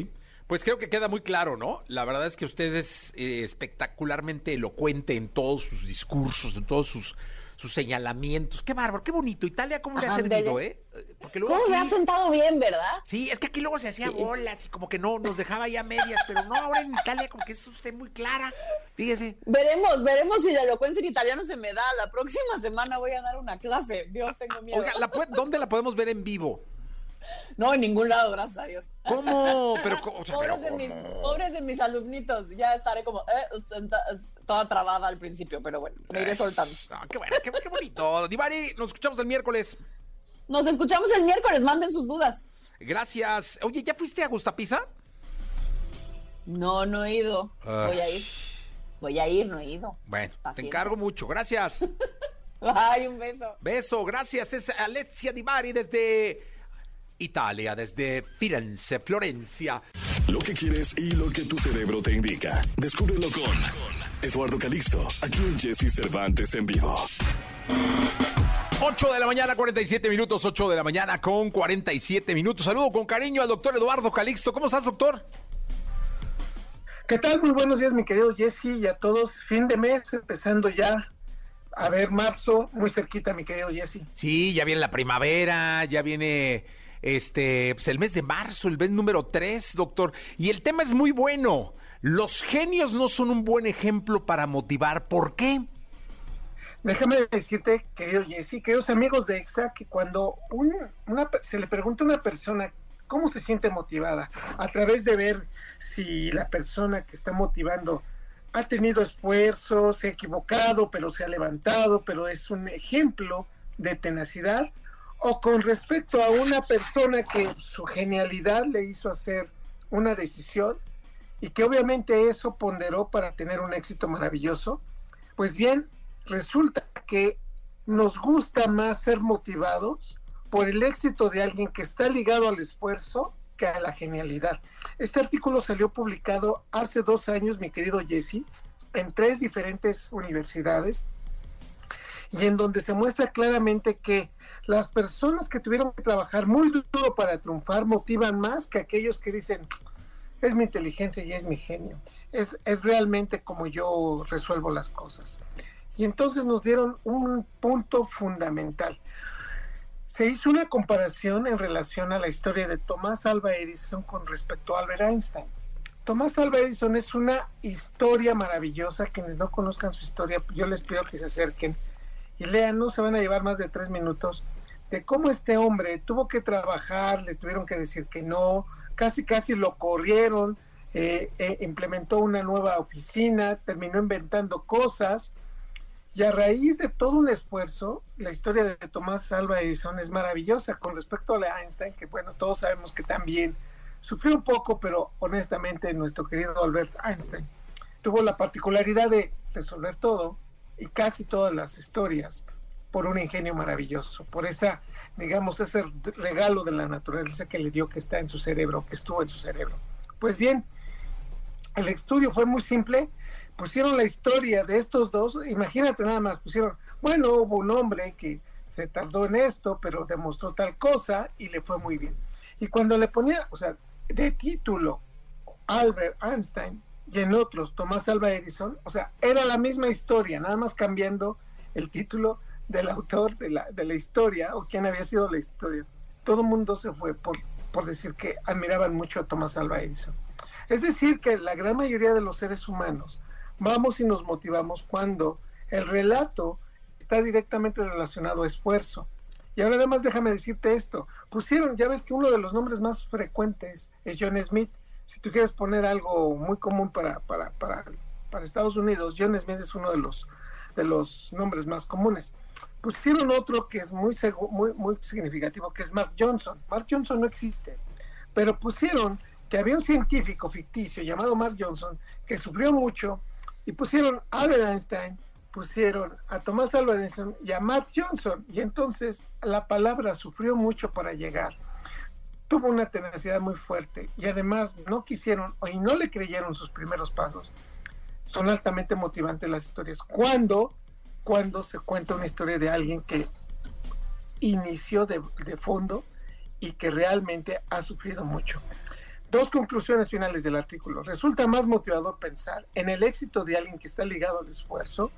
Pues creo que queda muy claro, ¿no? La verdad es que usted es eh, espectacularmente elocuente en todos sus discursos, en todos sus sus señalamientos. Qué bárbaro, qué bonito. Italia, ¿cómo le ha servido, eh? Porque luego ¿Cómo le ha sentado bien, verdad? Sí, es que aquí luego se hacía bolas y como que no, nos dejaba ya medias, pero no, ahora en Italia como que es usted muy clara. Fíjese. Veremos, veremos si la elocuencia en italiano se me da. La próxima semana voy a dar una clase. Dios, tengo miedo. Oiga, ¿dónde la podemos ver en vivo? No, en ningún lado, gracias a Dios. ¿Cómo? Pero, pobres, de mis, pobres, de mis, alumnitos, ya estaré como eh, toda trabada al principio, pero bueno, me iré soltando. Ah, qué bueno, qué, bonito. Divari, nos escuchamos el miércoles. Nos escuchamos el miércoles, manden sus dudas. Gracias. Oye, ¿ya fuiste a Gustapisa? No, no he ido. Voy a ir. Voy a ir, no he ido. Bueno, te encargo mucho. Gracias. Ay, un beso. Beso, gracias. Es Alexia Divari desde Italia, desde Firenze, Florencia. Lo que quieres y lo que tu cerebro te indica. Descúbrelo con Eduardo Calixto, aquí en Jesse Cervantes en vivo. 8 de la mañana, 47 minutos, 8 de la mañana con 47 minutos. Saludo con cariño al doctor Eduardo Calixto. ¿Cómo estás, doctor? ¿Qué tal? Muy buenos días, mi querido Jesse, y a todos. Fin de mes, empezando ya a ver marzo, muy cerquita, mi querido Jesse. Sí, ya viene la primavera, ya viene este, pues el mes de marzo, el mes número 3, doctor. Y el tema es muy bueno. Los genios no son un buen ejemplo para motivar. ¿Por qué? Déjame decirte, querido Jesse, queridos amigos de EXA, que cuando se le pregunta a una persona cómo se siente motivada, a través de ver si la persona que está motivando ha tenido esfuerzo, se ha equivocado, pero se ha levantado, pero es un ejemplo de tenacidad, o con respecto a una persona que su genialidad le hizo hacer una decisión y que obviamente eso ponderó para tener un éxito maravilloso, pues bien, resulta que nos gusta más ser motivados por el éxito de alguien que está ligado al esfuerzo que a la genialidad. Este artículo salió publicado hace dos años, mi querido Jesse, en tres diferentes universidades y en donde se muestra claramente que las personas que tuvieron que trabajar muy duro para triunfar motivan más que aquellos que dicen, es mi inteligencia y es mi genio, es, es realmente como yo resuelvo las cosas. Y entonces nos dieron un punto fundamental. Se hizo una comparación en relación a la historia de Tomás Alva Edison con respecto a Albert Einstein. Tomás Alva Edison es una historia maravillosa. Quienes no conozcan su historia, yo les pido que se acerquen y lean, no se van a llevar más de tres minutos, de cómo este hombre tuvo que trabajar, le tuvieron que decir que no, casi casi lo corrieron, eh, eh, implementó una nueva oficina, terminó inventando cosas y a raíz de todo un esfuerzo, la historia de Tomás Alva Edison es maravillosa con respecto a la Einstein, que bueno, todos sabemos que también sufrió un poco, pero honestamente nuestro querido Albert Einstein tuvo la particularidad de resolver todo y casi todas las historias por un ingenio maravilloso, por esa, digamos, ese regalo de la naturaleza que le dio que está en su cerebro, que estuvo en su cerebro. Pues bien, el estudio fue muy simple, pusieron la historia de estos dos, imagínate nada más, pusieron, bueno, hubo un hombre que se tardó en esto, pero demostró tal cosa y le fue muy bien. Y cuando le ponía, o sea, de título Albert Einstein y en otros Tomás Alva Edison, o sea, era la misma historia, nada más cambiando el título del autor de la, de la historia o quién había sido la historia. Todo el mundo se fue por, por decir que admiraban mucho a Tomás Alva Edison. Es decir, que la gran mayoría de los seres humanos vamos y nos motivamos cuando el relato está directamente relacionado a esfuerzo. Y ahora además déjame decirte esto, pusieron, ya ves que uno de los nombres más frecuentes es John Smith. Si tú quieres poner algo muy común para, para, para Estados Unidos, John Smith es uno de los, de los nombres más comunes. Pusieron otro que es muy, muy, significativo, que es Mark Johnson. Mark Johnson no existe, pero pusieron que había un científico ficticio llamado Mark Johnson que sufrió mucho y pusieron a Albert Einstein, pusieron a Tomás Alva Edison y a Matt Johnson. Y entonces la palabra sufrió mucho para llegar. Tuvo una tenacidad muy fuerte y además no quisieron y no le creyeron sus primeros pasos. Son altamente motivantes las historias. Cuando, cuando se cuenta una historia de alguien que inició de, de fondo y que realmente ha sufrido mucho. Dos conclusiones finales del artículo. Resulta más motivador pensar en el éxito de alguien que está ligado al esfuerzo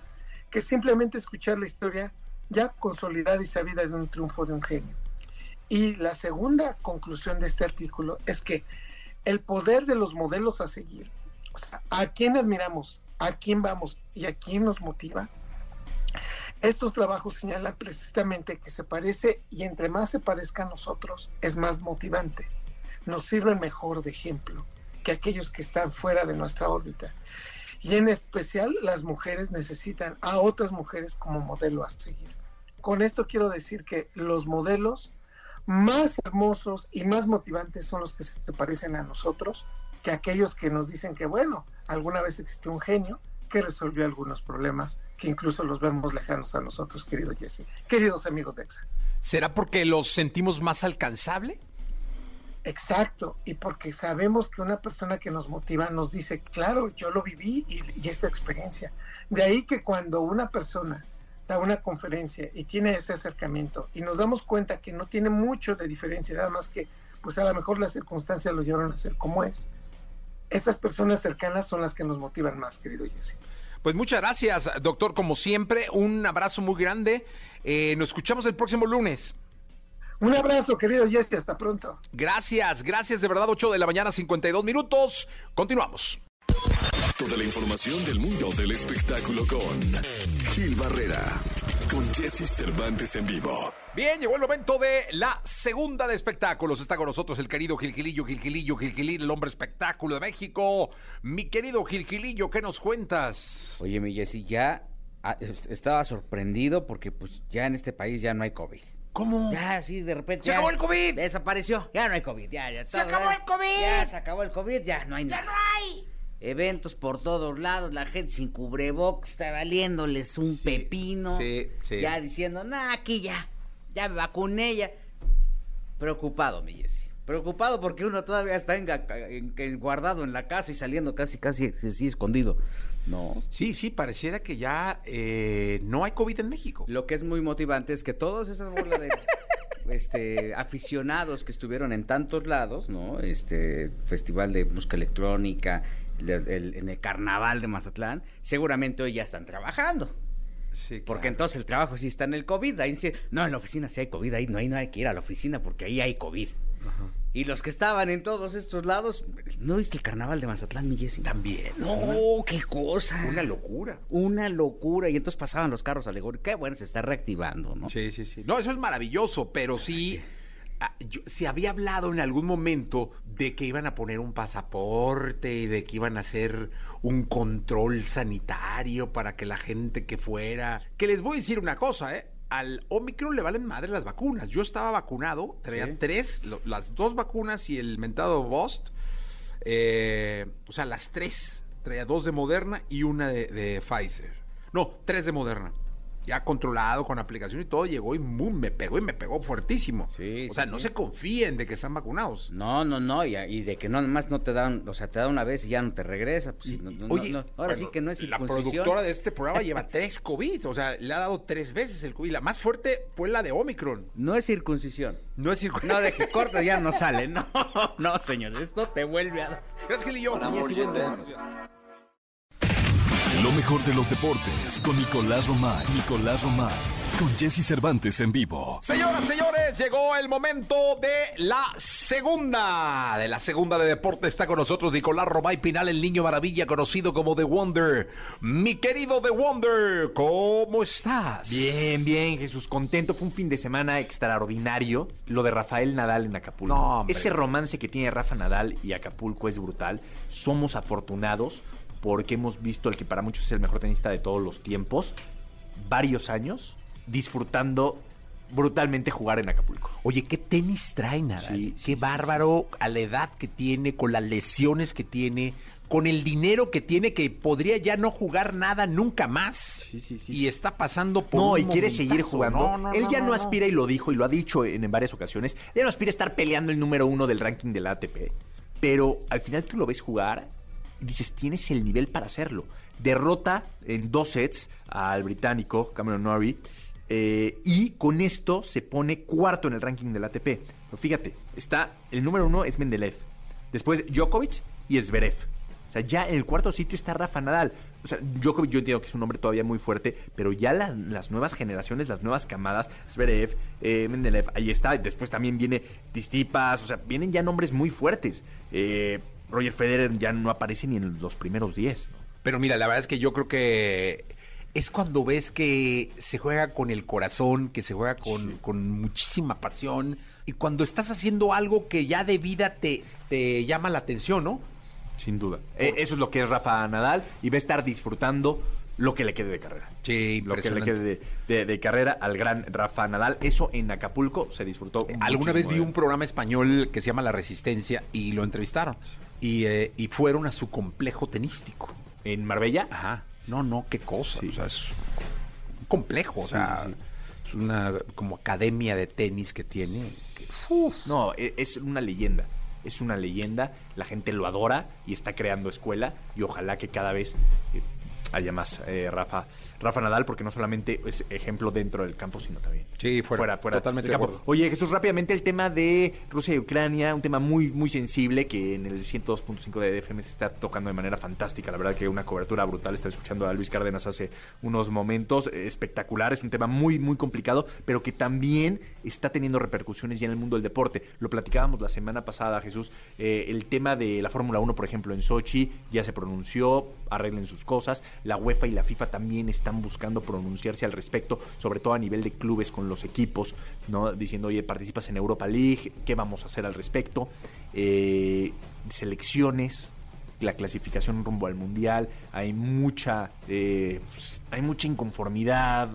que simplemente escuchar la historia ya consolidada y sabida de un triunfo de un genio. Y la segunda conclusión de este artículo es que el poder de los modelos a seguir, a quién admiramos, a quién vamos y a quién nos motiva, estos trabajos señalan precisamente que se parece y entre más se parezca a nosotros es más motivante nos sirven mejor de ejemplo que aquellos que están fuera de nuestra órbita. Y en especial las mujeres necesitan a otras mujeres como modelo a seguir. Con esto quiero decir que los modelos más hermosos y más motivantes son los que se parecen a nosotros que aquellos que nos dicen que, bueno, alguna vez existió un genio que resolvió algunos problemas que incluso los vemos lejanos a nosotros, querido Jesse, queridos amigos de EXA. ¿Será porque los sentimos más alcanzable? Exacto, y porque sabemos que una persona que nos motiva nos dice, claro, yo lo viví y, esta experiencia. De ahí que cuando una persona da una conferencia y tiene ese acercamiento y nos damos cuenta que no tiene mucho de diferencia, nada más que pues a lo mejor las circunstancias lo llevaron a ser como es. Esas personas cercanas son las que nos motivan más, querido Jesse. Pues muchas gracias, doctor, como siempre, un abrazo muy grande. Eh, nos escuchamos el próximo lunes. Un abrazo, querido Jesse, hasta pronto. Gracias, gracias de verdad, 8 de la mañana, 52 minutos. Continuamos. Toda la información del mundo del espectáculo con Gil Barrera, con Jesse Cervantes en vivo. Bien, llegó el momento de la segunda de espectáculos. Está con nosotros el querido Gilgilillo, Gilgilillo, Gilgilillo, el hombre espectáculo de México. Mi querido Gilgilillo, ¿qué nos cuentas? Oye, mi Jesse, ya ah, estaba sorprendido porque pues ya en este país ya no hay COVID. ¿Cómo? Ya, sí, de repente. ¡Se acabó el COVID! Desapareció. Ya no hay COVID. Ya, ya. ¡Se acabó el COVID! Ya se acabó el COVID. Ya no hay ¡Ya nada. no hay! Eventos por todos lados, la gente sin cubrebocas, está valiéndoles un Sí, pepino, sí, sí. ya diciendo, nah, aquí ya, ya me vacuné ya. Preocupado, mi Jessy. Preocupado porque uno todavía está en- en- en- guardado en la casa y saliendo casi, casi así escondido. No. Sí, sí, pareciera que ya eh, no hay COVID en México. Lo que es muy motivante es que todas esas bolas de este, aficionados que estuvieron en tantos lados, ¿no? Este festival de música electrónica, el- el- en el carnaval de Mazatlán, seguramente hoy ya están trabajando. Sí, Porque entonces el trabajo sí está en el COVID. Ahí sí- no, en la oficina sí hay COVID, ahí no hay, no hay que ir a la oficina porque ahí hay COVID. Y los que estaban en todos estos lados, ¿no viste el carnaval de Mazatlán, mi Jessy? También. No, qué cosa. Una locura. Una locura. Y entonces pasaban los carros alegóricos. Qué bueno, se está reactivando, ¿no? Sí, sí, sí. No, eso es maravilloso, pero sí. Yo- se había hablado en algún momento de que iban a poner un pasaporte y de que iban a hacer un control sanitario para que la gente que fuera. Que les voy a decir una cosa, ¿eh? Al Omicron le valen madre las vacunas. Yo estaba vacunado, traía Sí. tres, lo- las dos vacunas y el mentado Bost. eh, o sea, las tres. Traía dos de Moderna y una de, de Pfizer. No, tres de Moderna. Ya controlado con aplicación y todo, llegó y ¡mum! me pegó y me pegó fuertísimo. Sí, o sí, sea, no sí. se confíen de que están vacunados. No, no, no, y, y de que no más no te dan, o sea, te da una vez y ya no te regresa. Pues, Y- no, y- no, oye, no, ahora bueno, sí que no es La productora de este programa lleva tres COVID, o sea, le ha dado tres veces el COVID. La más fuerte fue la de Omicron. No es circuncisión. No es circuncisión. No, de que corta ya no sale. No, no, señor, esto te vuelve a... Gracias, Gil y yo. Lo mejor de los deportes con Nicolás Romay. Nicolás Romay. Con Jesse Cervantes en vivo. Señoras, señores, llegó el momento de la segunda. De la segunda de deporte está con nosotros Nicolás Romay Pinal, el niño maravilla conocido como The Wonder. Mi querido The Wonder, ¿cómo estás? Bien, bien, Jesús, contento. Fue un fin de semana extraordinario. Lo de Rafael Nadal en Acapulco. No. Ese romance que tiene Rafa Nadal y Acapulco es brutal. Somos afortunados porque hemos visto el que para muchos es el mejor tenista de todos los tiempos, varios años disfrutando brutalmente jugar en Acapulco. Oye, ¿qué tenis trae Nadal? Sí, qué bárbaro a la edad que tiene, con las lesiones que tiene, con el dinero que tiene, que podría ya no jugar nada nunca más. Sí, sí, sí, Y está pasando por No, un y quiere seguir jugando. No, no, Él ya no, aspira, y lo dijo y lo ha dicho en, en varias ocasiones, ya no aspira a estar peleando el número uno del ranking de la ATP. Pero al final tú lo ves jugar dices, tienes el nivel para hacerlo. Derrota en dos sets al británico Cameron Norrie. eh, y con esto se pone cuarto en el ranking del ATP. Pero fíjate, está el número uno es Mendeleev. Después Djokovic y Zverev. O sea, ya en el cuarto sitio está Rafa Nadal. O sea, Djokovic yo entiendo que es un hombre todavía muy fuerte, pero ya las, las nuevas generaciones, las nuevas camadas, Zverev, eh, Mendeleev, ahí está. Después también viene Tistipas, o sea, vienen ya nombres muy fuertes. Eh, Roger Federer ya no aparece ni en los primeros 10. ¿no? Pero mira, la verdad es que yo creo que es cuando ves que se juega con el corazón, que se juega con, con muchísima pasión, y cuando estás haciendo algo que ya de vida te, te llama la atención, ¿no? Sin duda. Eh, eso es lo que es Rafa Nadal y va a estar disfrutando lo que le quede de carrera. Sí, Lo que le quede de, de- de carrera al gran Rafa Nadal. Eso en Acapulco se disfrutó. Alguna vez vi un eh. programa español que se llama La Resistencia y lo entrevistaron. Y, eh, y fueron a su complejo tenístico. en Marbella. Ajá. No, no, qué cosa. Sí. O sea, es un complejo. O sea, sí, sí. es una como academia de tenis que tiene. que- No, e- es una leyenda. Es una leyenda. La gente lo adora y está creando escuela. Y ojalá que cada vez eh, haya más eh, Rafa, Rafa Nadal, porque no solamente es ejemplo dentro del campo, sino también Sí, fuera, fuera totalmente del de campo. Oye, Jesús, rápidamente el tema de Rusia y Ucrania, un tema muy, muy sensible que en el 102.5 de DFM se está tocando de manera fantástica. La verdad que una cobertura brutal. Estaba escuchando a Luis Cárdenas hace unos momentos. Espectacular. Es un tema muy, muy complicado, pero que también está teniendo repercusiones ya en el mundo del deporte. Lo platicábamos la semana pasada, Jesús. eh, el tema de la Fórmula 1, por ejemplo, en Sochi, ya se pronunció, arreglen sus cosas. La UEFA y la FIFA también están buscando pronunciarse al respecto, sobre todo a nivel de clubes con los equipos, ¿no? Diciendo, oye, participas en Europa League, ¿qué vamos a hacer al respecto? Eh, selecciones, la clasificación rumbo al mundial, hay mucha, eh, pues, hay mucha inconformidad,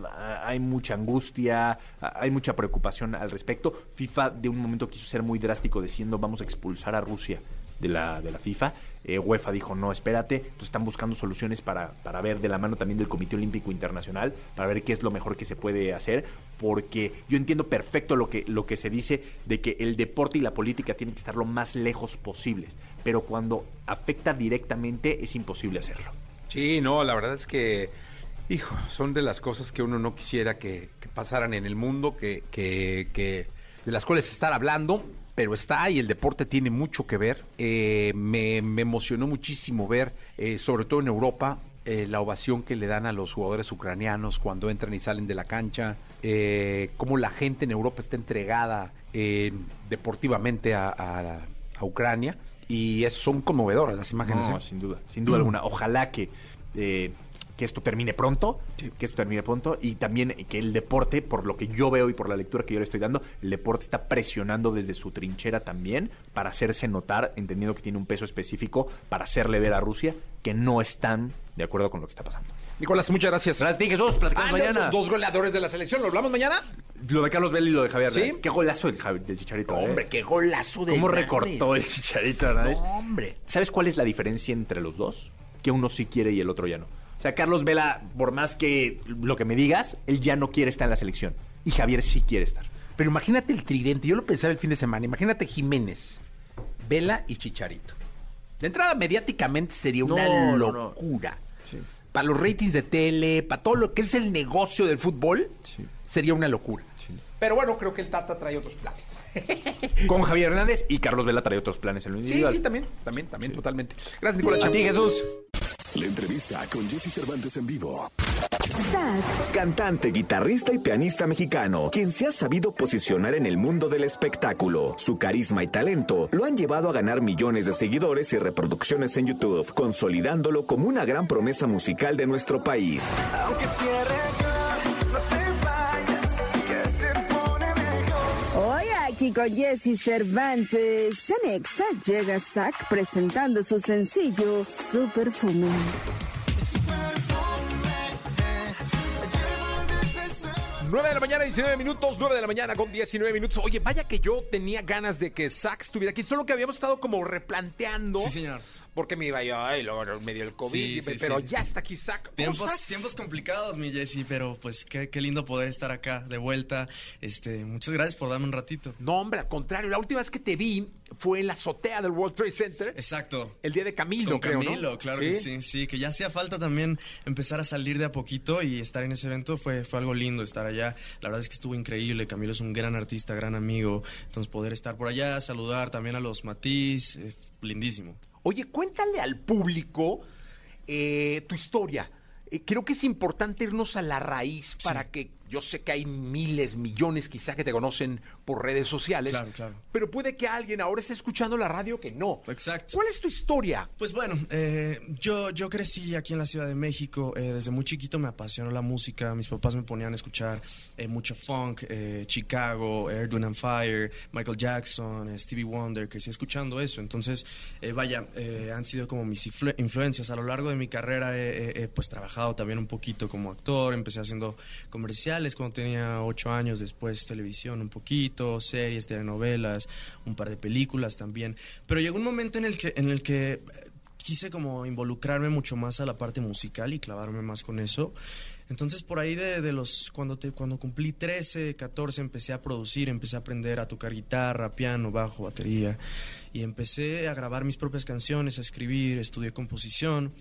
hay mucha angustia, hay mucha preocupación al respecto. FIFA de un momento quiso ser muy drástico diciendo vamos a expulsar a Rusia de la, de la FIFA. Eh, UEFA dijo, no, espérate. Entonces están buscando soluciones para, para ver de la mano también del Comité Olímpico Internacional, para ver qué es lo mejor que se puede hacer, porque yo entiendo perfecto lo que, lo que se dice de que el deporte y la política tienen que estar lo más lejos posibles, pero cuando afecta directamente es imposible hacerlo. Sí, no, la verdad es que, hijo, son de las cosas que uno no quisiera que, pasaran en el mundo, que, que de las cuales estar hablando, pero está y el deporte tiene mucho que ver. Eh, me, me emocionó muchísimo ver, eh, sobre todo en Europa, eh, la ovación que le dan a los jugadores ucranianos cuando entran y salen de la cancha, cómo la gente en Europa está entregada deportivamente a, a- a Ucrania. Y es, son conmovedoras las imágenes. No, sin duda, sin duda alguna. Ojalá que, que esto termine pronto, Sí. que esto termine pronto y también que el deporte, por lo que yo veo y por la lectura que yo le estoy dando, el deporte está presionando desde su trinchera también para hacerse notar, entendiendo que tiene un peso específico para hacerle ver a Rusia que no están de acuerdo con lo que está pasando. Nicolás, muchas gracias. Gracias, ti, Jesús. Platicamos Ah, mañana. Dos goleadores de la selección. ¿Lo hablamos mañana? Lo de Carlos Vela y lo de Javier ¿Sí? Qué golazo del, Javi- del Chicharito. ¿eh? Hombre, qué golazo de ¿Cómo Hernández. recortó el Chicharito Hernández? No, hombre. ¿Sabes cuál es la diferencia entre los dos? Que uno sí quiere y el otro ya no. O sea, Carlos Vela, por más que lo que me digas, él ya no quiere estar en la selección. Y Javier sí quiere estar. Pero imagínate el tridente. Yo lo pensaba el fin de semana. Imagínate Jiménez, Vela y Chicharito. De entrada, mediáticamente sería una No, no, no. locura. Para los ratings de tele, para todo lo que es el negocio del fútbol, Sí. sería una locura. Pero bueno, creo que el Tata trae otros planes. Con Javier Hernández y Carlos Vela trae otros planes en lo Sí, individual. sí, también, también, también, totalmente. Gracias, Nicolás. A ti, Jesús. La entrevista con Jesse Cervantes en vivo. SAT. Cantante, guitarrista y pianista mexicano, quien se ha sabido posicionar en el mundo del espectáculo. Su carisma y talento lo han llevado a ganar millones de seguidores y reproducciones en YouTube, consolidándolo como una gran promesa musical de nuestro país. Hoy aquí con Jesse Cervantes, en Exa llega Zack presentando su sencillo Su Perfume. 9 de la mañana, 19 minutos, 9 de la mañana con 19 minutos. Oye, vaya que yo tenía ganas de que Zack estuviera aquí, solo que habíamos estado como replanteando. Sí, señor. Porque me iba yo, ay, luego me dio el COVID, Sí, sí, pero sí. ya está aquí Zack. ¿Cómo Tiempos, tiempos complicados, mi Jesse, pero pues qué, qué lindo poder estar acá de vuelta. Este, muchas gracias por darme un ratito. No, hombre, al contrario, la última vez que te vi fue en la azotea del World Trade Center. Exacto. El día de Camilo, Con creo, ¿no? Camilo, claro que sí, sí, que ya hacía falta también empezar a salir de a poquito y estar en ese evento fue, fue algo lindo estar allá. La verdad es que estuvo increíble, Camilo es un gran artista, gran amigo, entonces poder estar por allá, saludar también a los Matiz, eh, lindísimo. Oye, cuéntale al público eh, tu historia. Eh, creo que es importante irnos a la raíz para que yo sé que hay miles, millones quizá que te conocen por redes sociales. Claro, claro. Pero puede que alguien ahora esté escuchando la radio que no. Exacto. ¿Cuál es tu historia? Pues bueno, eh, yo, yo crecí aquí en la Ciudad de México. eh, desde muy chiquito me apasionó la música. Mis papás me ponían a escuchar eh, mucho funk, eh, Chicago, Wind and Fire, Michael Jackson, Stevie Wonder. Crecí escuchando eso. Entonces, eh, vaya, eh, han sido como mis influ- influencias. A lo largo de mi carrera he, pues trabajado también un poquito como actor. Empecé haciendo comerciales cuando tenía ocho años. Después televisión un poquito, series, telenovelas, un par de películas también. Pero llegó un momento en el que, en el que eh, quise como involucrarme mucho más a la parte musical y clavarme más con eso. Entonces por ahí de, los cuando cuando cumplí 13, 14 empecé a producir, empecé a aprender a tocar guitarra, piano, bajo, batería y empecé a grabar mis propias canciones, a escribir, estudié composición.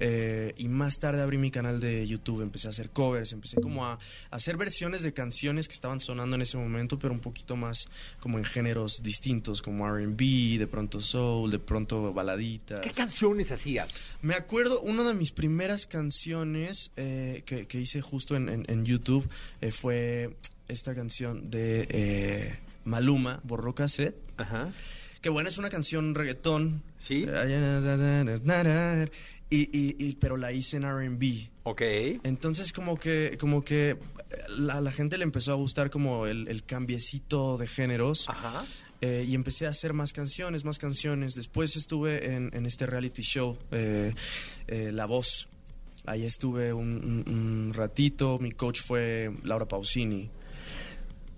Eh, y más tarde abrí mi canal de YouTube, empecé a hacer covers, empecé como a, a hacer versiones de canciones que estaban sonando en ese momento, pero un poquito más como en géneros distintos, como RB, de pronto soul, de pronto baladitas. ¿Qué canciones hacías? Me acuerdo, una de mis primeras canciones eh, que, que hice justo en, en- en YouTube eh, fue esta canción de eh, Maluma, Borró Cassette. Ajá. Que bueno, es una canción reggaetón. Sí. Y, y- y- pero la hice en RB. Ok. Entonces como que, como que la, la gente le empezó a gustar como el, el cambiecito de géneros. Ajá. Eh, y empecé a hacer más canciones, más canciones. Después estuve en, en este reality show, eh, eh, La Voz. Ahí estuve un, un- un ratito. Mi coach fue Laura Pausini.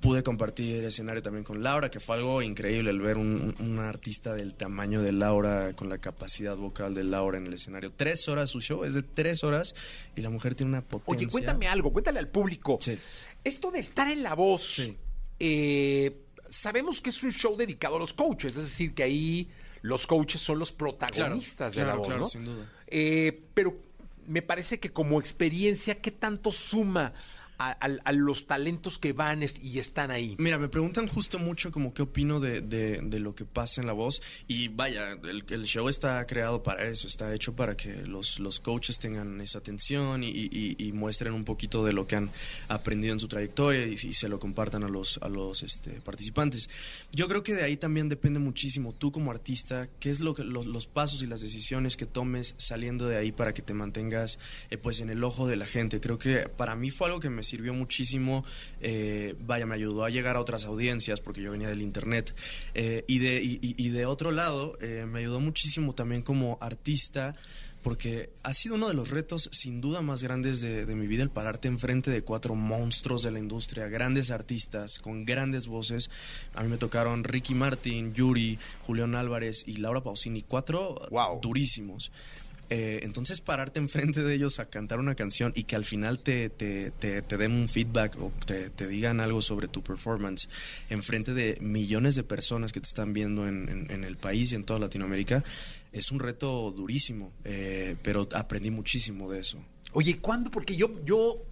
Pude compartir escenario también con Laura, que fue algo increíble el ver un, un artista del tamaño de Laura, con la capacidad vocal de Laura en el escenario. Tres horas su show, es de tres horas y la mujer tiene una potencia. Oye, cuéntame algo, cuéntale al público. Sí. Esto de estar en la voz, Sí. eh, sabemos que es un show dedicado a los coaches, es decir, que ahí los coaches son los protagonistas de Claro, la voz, claro, ¿no? sin duda. Eh, pero me parece que como experiencia, ¿qué tanto suma a, a- a los talentos que van y están ahí? Mira, me preguntan justo mucho como qué opino de, de- de lo que pasa en la voz y vaya, el, el show está creado para eso, está hecho para que los, los coaches tengan esa atención y, y- y muestren un poquito de lo que han aprendido en su trayectoria y, y se lo compartan a los, a los este, participantes. Yo creo que de ahí también depende muchísimo tú como artista, qué es lo que, lo- los pasos y las decisiones que tomes saliendo de ahí para que te mantengas eh, pues en el ojo de la gente. Creo que para mí fue algo que me sirvió muchísimo, eh, vaya, me ayudó a llegar a otras audiencias porque yo venía del internet. Eh, y, de, y, y- de otro lado, eh, me ayudó muchísimo también como artista porque ha sido uno de los retos sin duda más grandes de, de mi vida el pararte enfrente de cuatro monstruos de la industria, grandes artistas con grandes voces. A mí me tocaron Ricky Martin, Yuri, Julián Álvarez y Laura Pausini, cuatro Wow. durísimos. Eh, entonces pararte enfrente de ellos a cantar una canción y que al final te, te, te- te den un feedback o te, te digan algo sobre tu performance enfrente de millones de personas que te están viendo en, en- en el país y en toda Latinoamérica es un reto durísimo, eh, pero aprendí muchísimo de eso. Oye, ¿cuándo? Porque yo, yo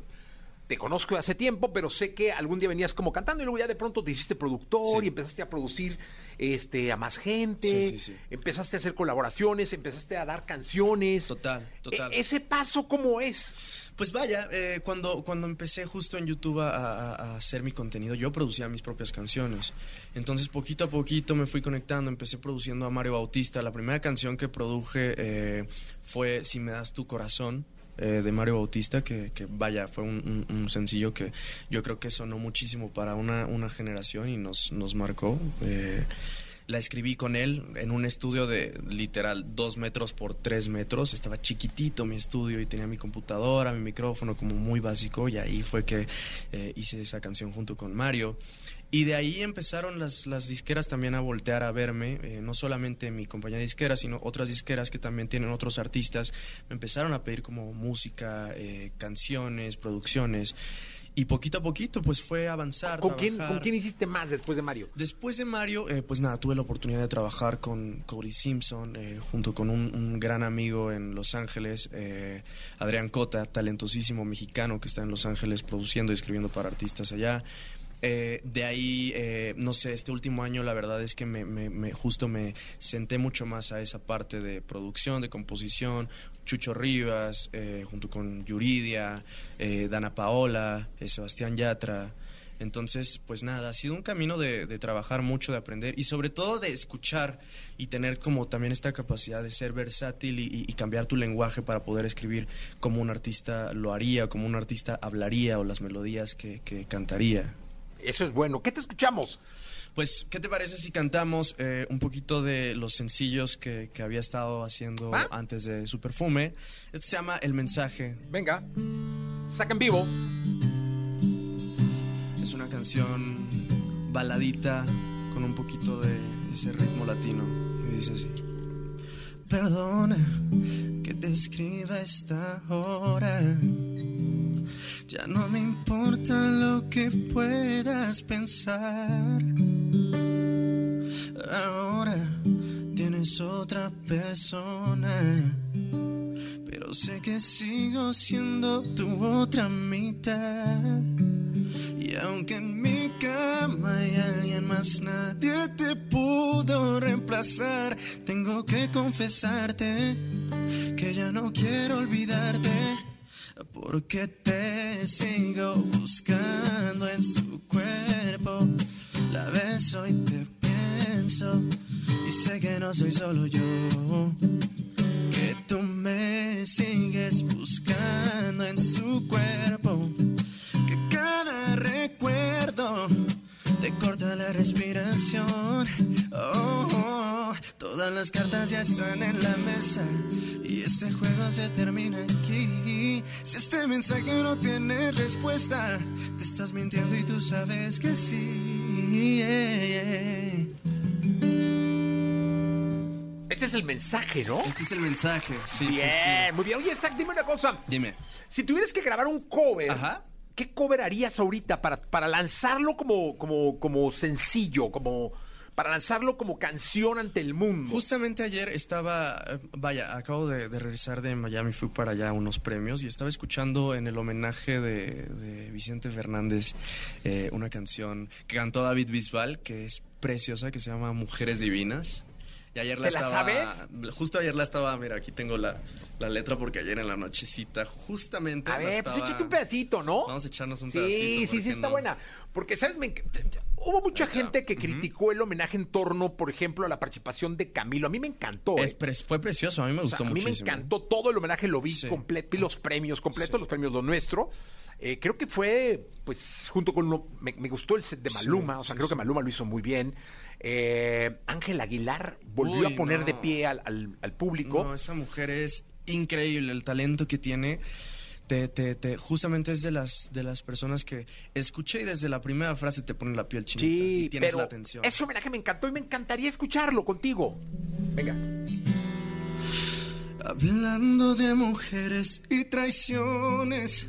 te conozco de hace tiempo, pero sé que algún día venías como cantando y luego ya de pronto te hiciste productor Sí. y empezaste a producir este, a más gente, Sí, sí, sí. empezaste a hacer colaboraciones, empezaste a dar canciones. Total, total. E- ese paso, ¿cómo es? Pues vaya, eh, cuando, cuando empecé justo en YouTube a, a- a hacer mi contenido, yo producía mis propias canciones. Entonces, poquito a poquito me fui conectando, empecé produciendo a Mario Bautista. La primera canción que produje eh, fue Si me das tu corazón. Eh, de Mario Bautista, que, que vaya, fue un, sencillo que yo creo que sonó muchísimo para una, una generación y nos, nos marcó. Eh, la escribí con él en un estudio de literal dos metros por tres metros. Estaba chiquitito mi estudio y tenía mi computadora, mi micrófono como muy básico y ahí fue que eh, hice esa canción junto con Mario. Y de ahí empezaron las, las disqueras también a voltear a verme, eh, no solamente mi compañía disquera, sino otras disqueras que también tienen otros artistas. Me empezaron a pedir como música, eh, canciones, producciones. Y poquito a poquito pues fue avanzar. ¿Con quién. ¿Con quién hiciste más después de Mario? Después de Mario, eh, pues nada, tuve la oportunidad de trabajar con Cody Simpson, eh, junto con un, un gran amigo en Los Ángeles, eh, Adrián Cota, talentosísimo mexicano que está en Los Ángeles produciendo y escribiendo para artistas allá. Eh, de ahí, eh, no sé, este último año la verdad es que me, me- me- justo me senté mucho más a esa parte de producción, de composición. Chucho Rivas, eh, junto con Yuridia, eh, Dana Paola, eh, Sebastián Yatra. Entonces, pues nada, ha sido un camino de, trabajar mucho, de aprender y sobre todo de escuchar y tener como también esta capacidad de ser versátil y, cambiar tu lenguaje para poder escribir como un artista lo haría, como un artista hablaría o las melodías que cantaría. Eso es bueno. ¿Qué te escuchamos? Pues, ¿qué te parece si cantamos eh, un poquito de los sencillos que, que había estado haciendo antes de su perfume? Este se llama El Mensaje. Venga, saca en vivo. Es una canción baladita con un poquito de ese ritmo latino. Y dice así. Perdona que te escriba esta hora. Ya no me importa lo que puedas pensar. Ahora tienes otra persona. Pero sé que sigo siendo tu otra mitad. Y aunque en mi cama hay alguien más, nadie te pudo reemplazar. Tengo que confesarte que ya no quiero olvidarte. Porque te sigo buscando en su cuerpo. La beso y te pienso. Y sé que no soy solo yo. Que tú me sigues buscando en su cuerpo. Que cada recuerdo te corta la respiración. Oh, oh, todas las cartas ya están en la mesa y este juego se termina aquí. Si este mensaje no tiene respuesta, te estás mintiendo y tú sabes que sí. Este es el mensaje, ¿no? Este es el mensaje, sí, sí, sí. muy bien. Oye, Zach, dime una cosa. Dime. Si tuvieras que grabar un cover, Ajá. ¿Qué cover harías ahorita para, para lanzarlo como, como, como sencillo, como para lanzarlo como canción ante el mundo? Justamente ayer estaba, eh, vaya, acabo de, regresar de Miami, fui para allá a unos premios y estaba escuchando en el homenaje de, de Vicente Fernández eh, una canción que cantó David Bisbal, que es preciosa, que se llama Mujeres Divinas. Y ayer la ¿Te la estaba, sabes? Justo ayer la estaba, mira, aquí tengo la, la letra porque ayer en la nochecita justamente A la ver, pues échate un pedacito, ¿no? Vamos a echarnos un Sí, pedacito. sí, ¿por sí, qué está no? buena. Porque, ¿sabes? Me hubo mucha Venga. gente que criticó el homenaje en torno, por ejemplo, a la participación de Camilo. A mí me encantó. Es ¿eh? fue precioso, a mí me O gustó sea, a mí muchísimo. me encantó todo el homenaje, lo vi Sí. completo, vi los premios completos, Sí. los premios lo nuestro. Eh, creo que fue, pues, junto con uno, me, me gustó el set de Sí, Maluma, o sea, sí, creo que sí. Maluma lo hizo muy bien. Eh, Ángel Aguilar volvió Uy, a poner no. de pie al, al- al público. No, esa mujer es increíble, el talento que tiene. Te, te, te- justamente es de las, de las personas que escuché y desde la primera frase te pone la piel chinita sí, y tienes pero la atención. ese homenaje me encantó y me encantaría escucharlo contigo. Venga. Hablando de mujeres y traiciones,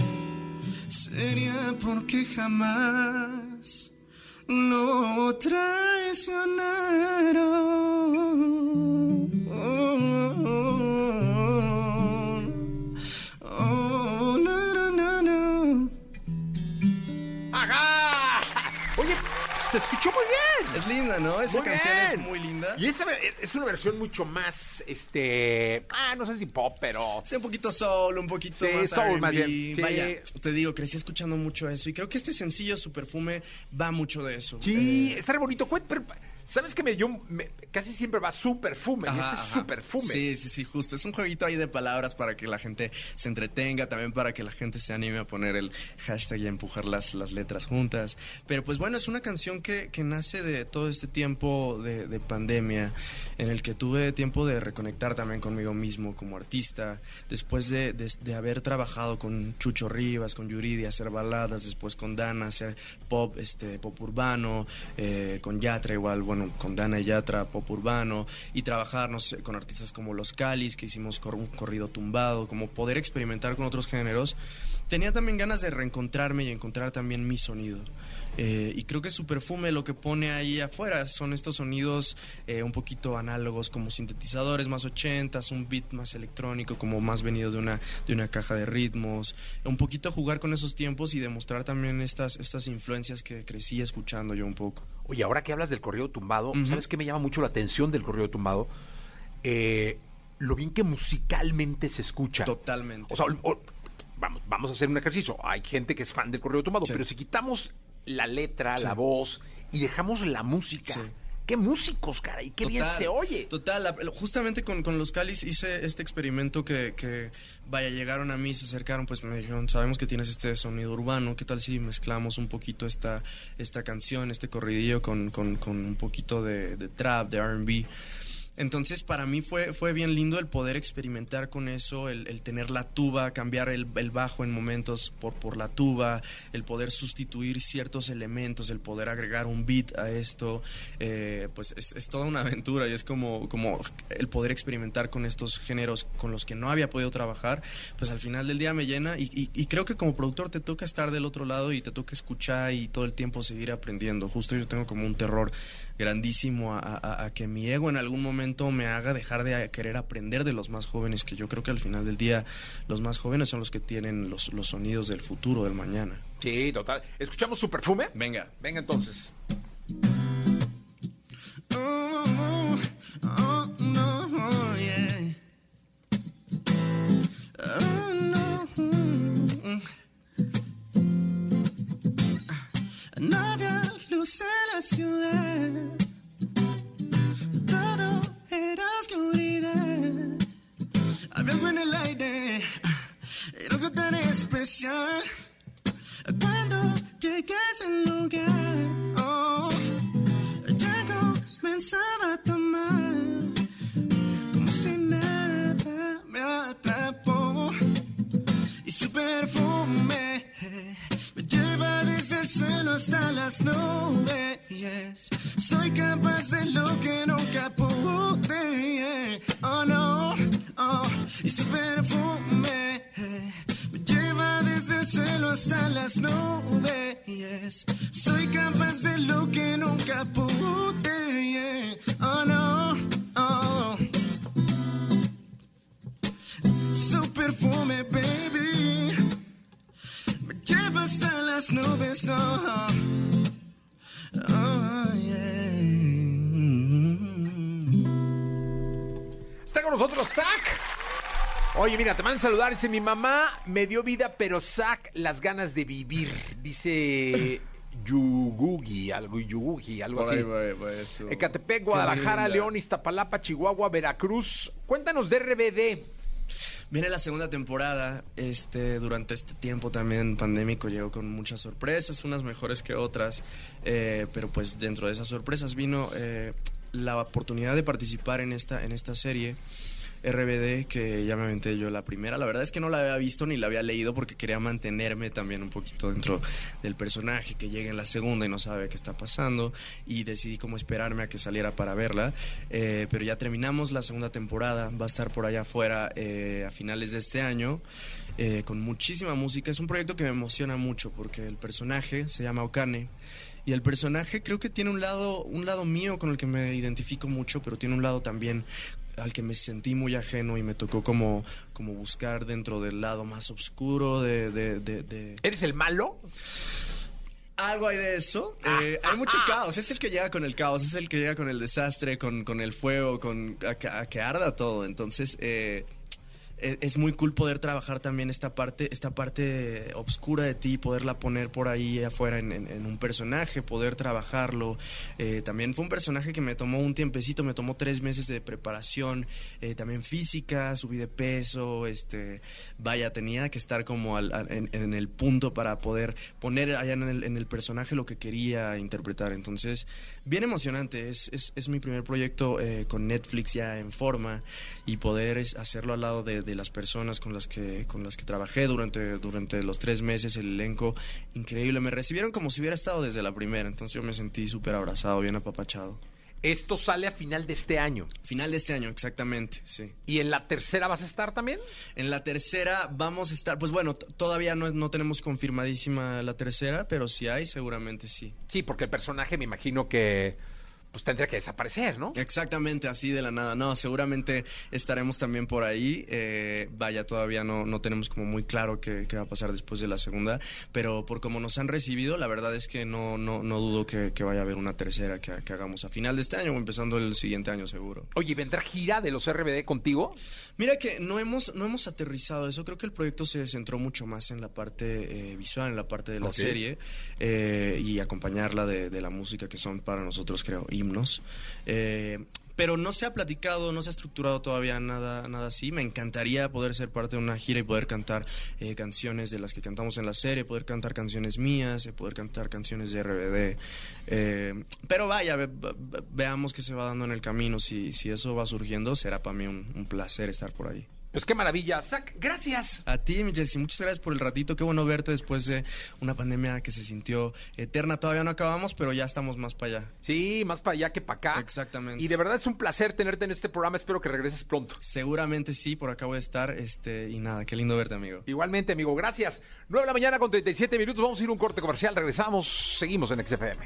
sería porque jamás lo traicionaron. Escuchó muy bien. Es linda, ¿no? Esa Muy canción bien. es muy linda. Y esta es una versión mucho más, este, ah, no sé si pop, pero Sí, un poquito soul, un poquito Sí, más soul, más bien. Sí. Vaya, te digo, crecí escuchando mucho eso y creo que este sencillo, Su Perfume, va mucho de eso. sí, Eh, está re bonito. Pero, ¿Sabes que me dio, me- casi siempre va su perfume? Ajá, este es ajá. su perfume. Sí, sí, sí, justo. Es un jueguito ahí de palabras para que la gente se entretenga, también para que la gente se anime a poner el hashtag y a empujar las, las letras juntas. Pero pues bueno, es una canción que, que nace de todo este tiempo de, de pandemia, en el que tuve tiempo de reconectar también conmigo mismo como artista, después de, de- de haber trabajado con Chucho Rivas, con Yuridia, hacer baladas, después con Dana, hacer pop, este, pop urbano, eh, con Yatra igual, bueno, con Dana Yatra, pop urbano, y trabajar, no sé, con artistas como Los Calis, que hicimos un corrido tumbado, como poder experimentar con otros géneros. Tenía también ganas de reencontrarme y encontrar también mi sonido. Eh, y creo que su perfume lo que pone ahí afuera son estos sonidos eh, un poquito análogos como sintetizadores más ochentas, un beat más electrónico como más venido de una, de una caja de ritmos, un poquito jugar con esos tiempos y demostrar también estas, estas influencias que crecí escuchando yo un poco. Oye, ahora que hablas del corrido tumbado. ¿sabes qué me llama mucho la atención del corrido tumbado? Eh, lo bien que musicalmente se escucha. Totalmente. O sea, o- vamos, vamos a hacer un ejercicio. Hay gente que es fan del corrido tumbado, Sí. pero si quitamos la letra, Sí. la voz y dejamos la música, Sí. qué músicos, cara, y qué bien se oye. Total, justamente con, con los Calis hice este experimento que, que, vaya, llegaron a mí, se acercaron, pues me dijeron, sabemos que tienes este sonido urbano, ¿qué tal si mezclamos un poquito esta, esta canción, este corridillo con, con, con un poquito de, de trap, de RB? Entonces para mí fue, fue bien lindo el poder experimentar con eso, el, tener la tuba, cambiar el, el, bajo en momentos por, por la tuba, el poder sustituir ciertos elementos, el poder agregar un beat a esto, eh, pues es, es, toda una aventura y es como, como el poder experimentar con estos géneros con los que no había podido trabajar, pues al final del día me llena y, y, y creo que como productor te toca estar del otro lado y te toca escuchar y todo el tiempo seguir aprendiendo. Justo yo tengo como un terror grandísimo a, a, a, que mi ego en algún momento me haga dejar de querer aprender de los más jóvenes, que yo creo que al final del día los más jóvenes son los que tienen los, los sonidos del futuro, del mañana. Sí, total. ¿Escuchamos su perfume? Venga. Venga entonces. En la ciudad. Todo era oscuridad. Había algo en el aire. Era algo tan especial. Cuando llegué a ese lugar, oh, ya comenzaba a tomar. Como si nada me atrapó. Y su perfume lleva desde el cielo hasta las nubes. Soy capaz de lo que nunca pude. Oh no, oh. Y su perfume me lleva desde el cielo hasta las nubes. Soy capaz de lo que nunca pude. Oh, yeah. Está con nosotros Zach. Oye, mira, te mandan a saludar. Dice, mi mamá me dio vida, pero Zach, las ganas de vivir. Dice Yugugi, algo Yugugi, algo Por así. ahí va, va eso. Ecatepec, Guadalajara. León, Iztapalapa, Chihuahua, Veracruz. Cuéntanos de RBD. Viene la segunda temporada. Este, durante este tiempo también pandémico llegó con muchas sorpresas, unas mejores que otras. eh, pero pues dentro de esas sorpresas vino eh, la oportunidad de participar en esta, en esta serie. RBD, que ya me aventé yo la primera. La verdad es que no la había visto ni la había leído porque quería mantenerme también un poquito dentro del personaje que llega en la segunda y no sabe qué está pasando. Y decidí como esperarme a que saliera para verla. Eh, pero ya terminamos la segunda temporada. Va a estar por allá afuera eh, a finales de este año. eh, con muchísima música. Es un proyecto que me emociona mucho porque el personaje se llama Okane. Y el personaje creo que tiene un lado, un lado mío con el que me identifico mucho, pero tiene un lado también al que me sentí muy ajeno y me tocó como, como buscar dentro del lado más oscuro de... de, de, de... ¿Eres el malo? Algo hay de eso. Eh, hay mucho caos. Es el que llega con el caos, es el que llega con el desastre, con, con el fuego, con a, que- a que arda todo. Entonces, eh, es muy cool poder trabajar también esta parte, esta parte obscura de ti, poderla poner por ahí afuera en, en- en un personaje, poder trabajarlo. Eh, también fue un personaje que me tomó un tiempecito, me tomó tres meses de preparación, eh, también física, subí de peso, este, vaya, tenía que estar como al- al- en, en el punto para poder poner allá en el, en el personaje lo que quería interpretar. Entonces, bien emocionante, es, es, es mi primer proyecto eh, con Netflix ya en forma y poder hacerlo al lado de, de las personas con las que, con las que trabajé durante, durante los tres meses, el elenco increíble. Me recibieron como si hubiera estado desde la primera, entonces yo me sentí súper abrazado, bien apapachado. Esto sale a final de este año. Final de este año, exactamente, sí. ¿Y en la tercera vas a estar también? En la tercera vamos a estar, pues bueno, todavía no, no tenemos confirmadísima la tercera, pero si hay, seguramente sí. Sí, porque el personaje me imagino que pues tendría que desaparecer, ¿no? Exactamente, así de la nada. No, seguramente estaremos también por ahí. Eh, vaya, todavía no, no tenemos como muy claro qué, qué va a pasar después de la segunda, pero por como nos han recibido, la verdad es que no, no, no dudo que, que vaya a haber una tercera que, que hagamos a final de este año o empezando el siguiente año seguro. Oye, ¿vendrá gira de los RBD contigo? Mira que no hemos, no hemos aterrizado eso. Creo que el proyecto se centró mucho más en la parte eh, visual, en la parte de la serie eh, y acompañarla de, de la música que son para nosotros, creo, himnos. Eh, pero no se ha platicado, no se ha estructurado todavía nada, nada así. Me encantaría poder ser parte de una gira y poder cantar eh, canciones de las que cantamos en la serie, poder cantar canciones mías, eh, poder cantar canciones de RBD. Eh, pero vaya, ve- ve- veamos qué se va dando en el camino. Si, si eso va surgiendo, será para mí un, un placer estar por ahí. Pues qué maravilla. Zach, gracias. A ti, mi Jessy, muchas gracias por el ratito. Qué bueno verte después de una pandemia que se sintió eterna. Todavía no acabamos, pero ya estamos más para allá. Sí, más para allá que para acá. Exactamente. Y de verdad es un placer tenerte en este programa. Espero que regreses pronto. Seguramente sí, por acá voy a estar. Este, y nada, qué lindo verte, amigo. Igualmente, amigo, gracias. 9 de la mañana con 37 minutos. Vamos a ir a un corte comercial. Regresamos. Seguimos en XFM.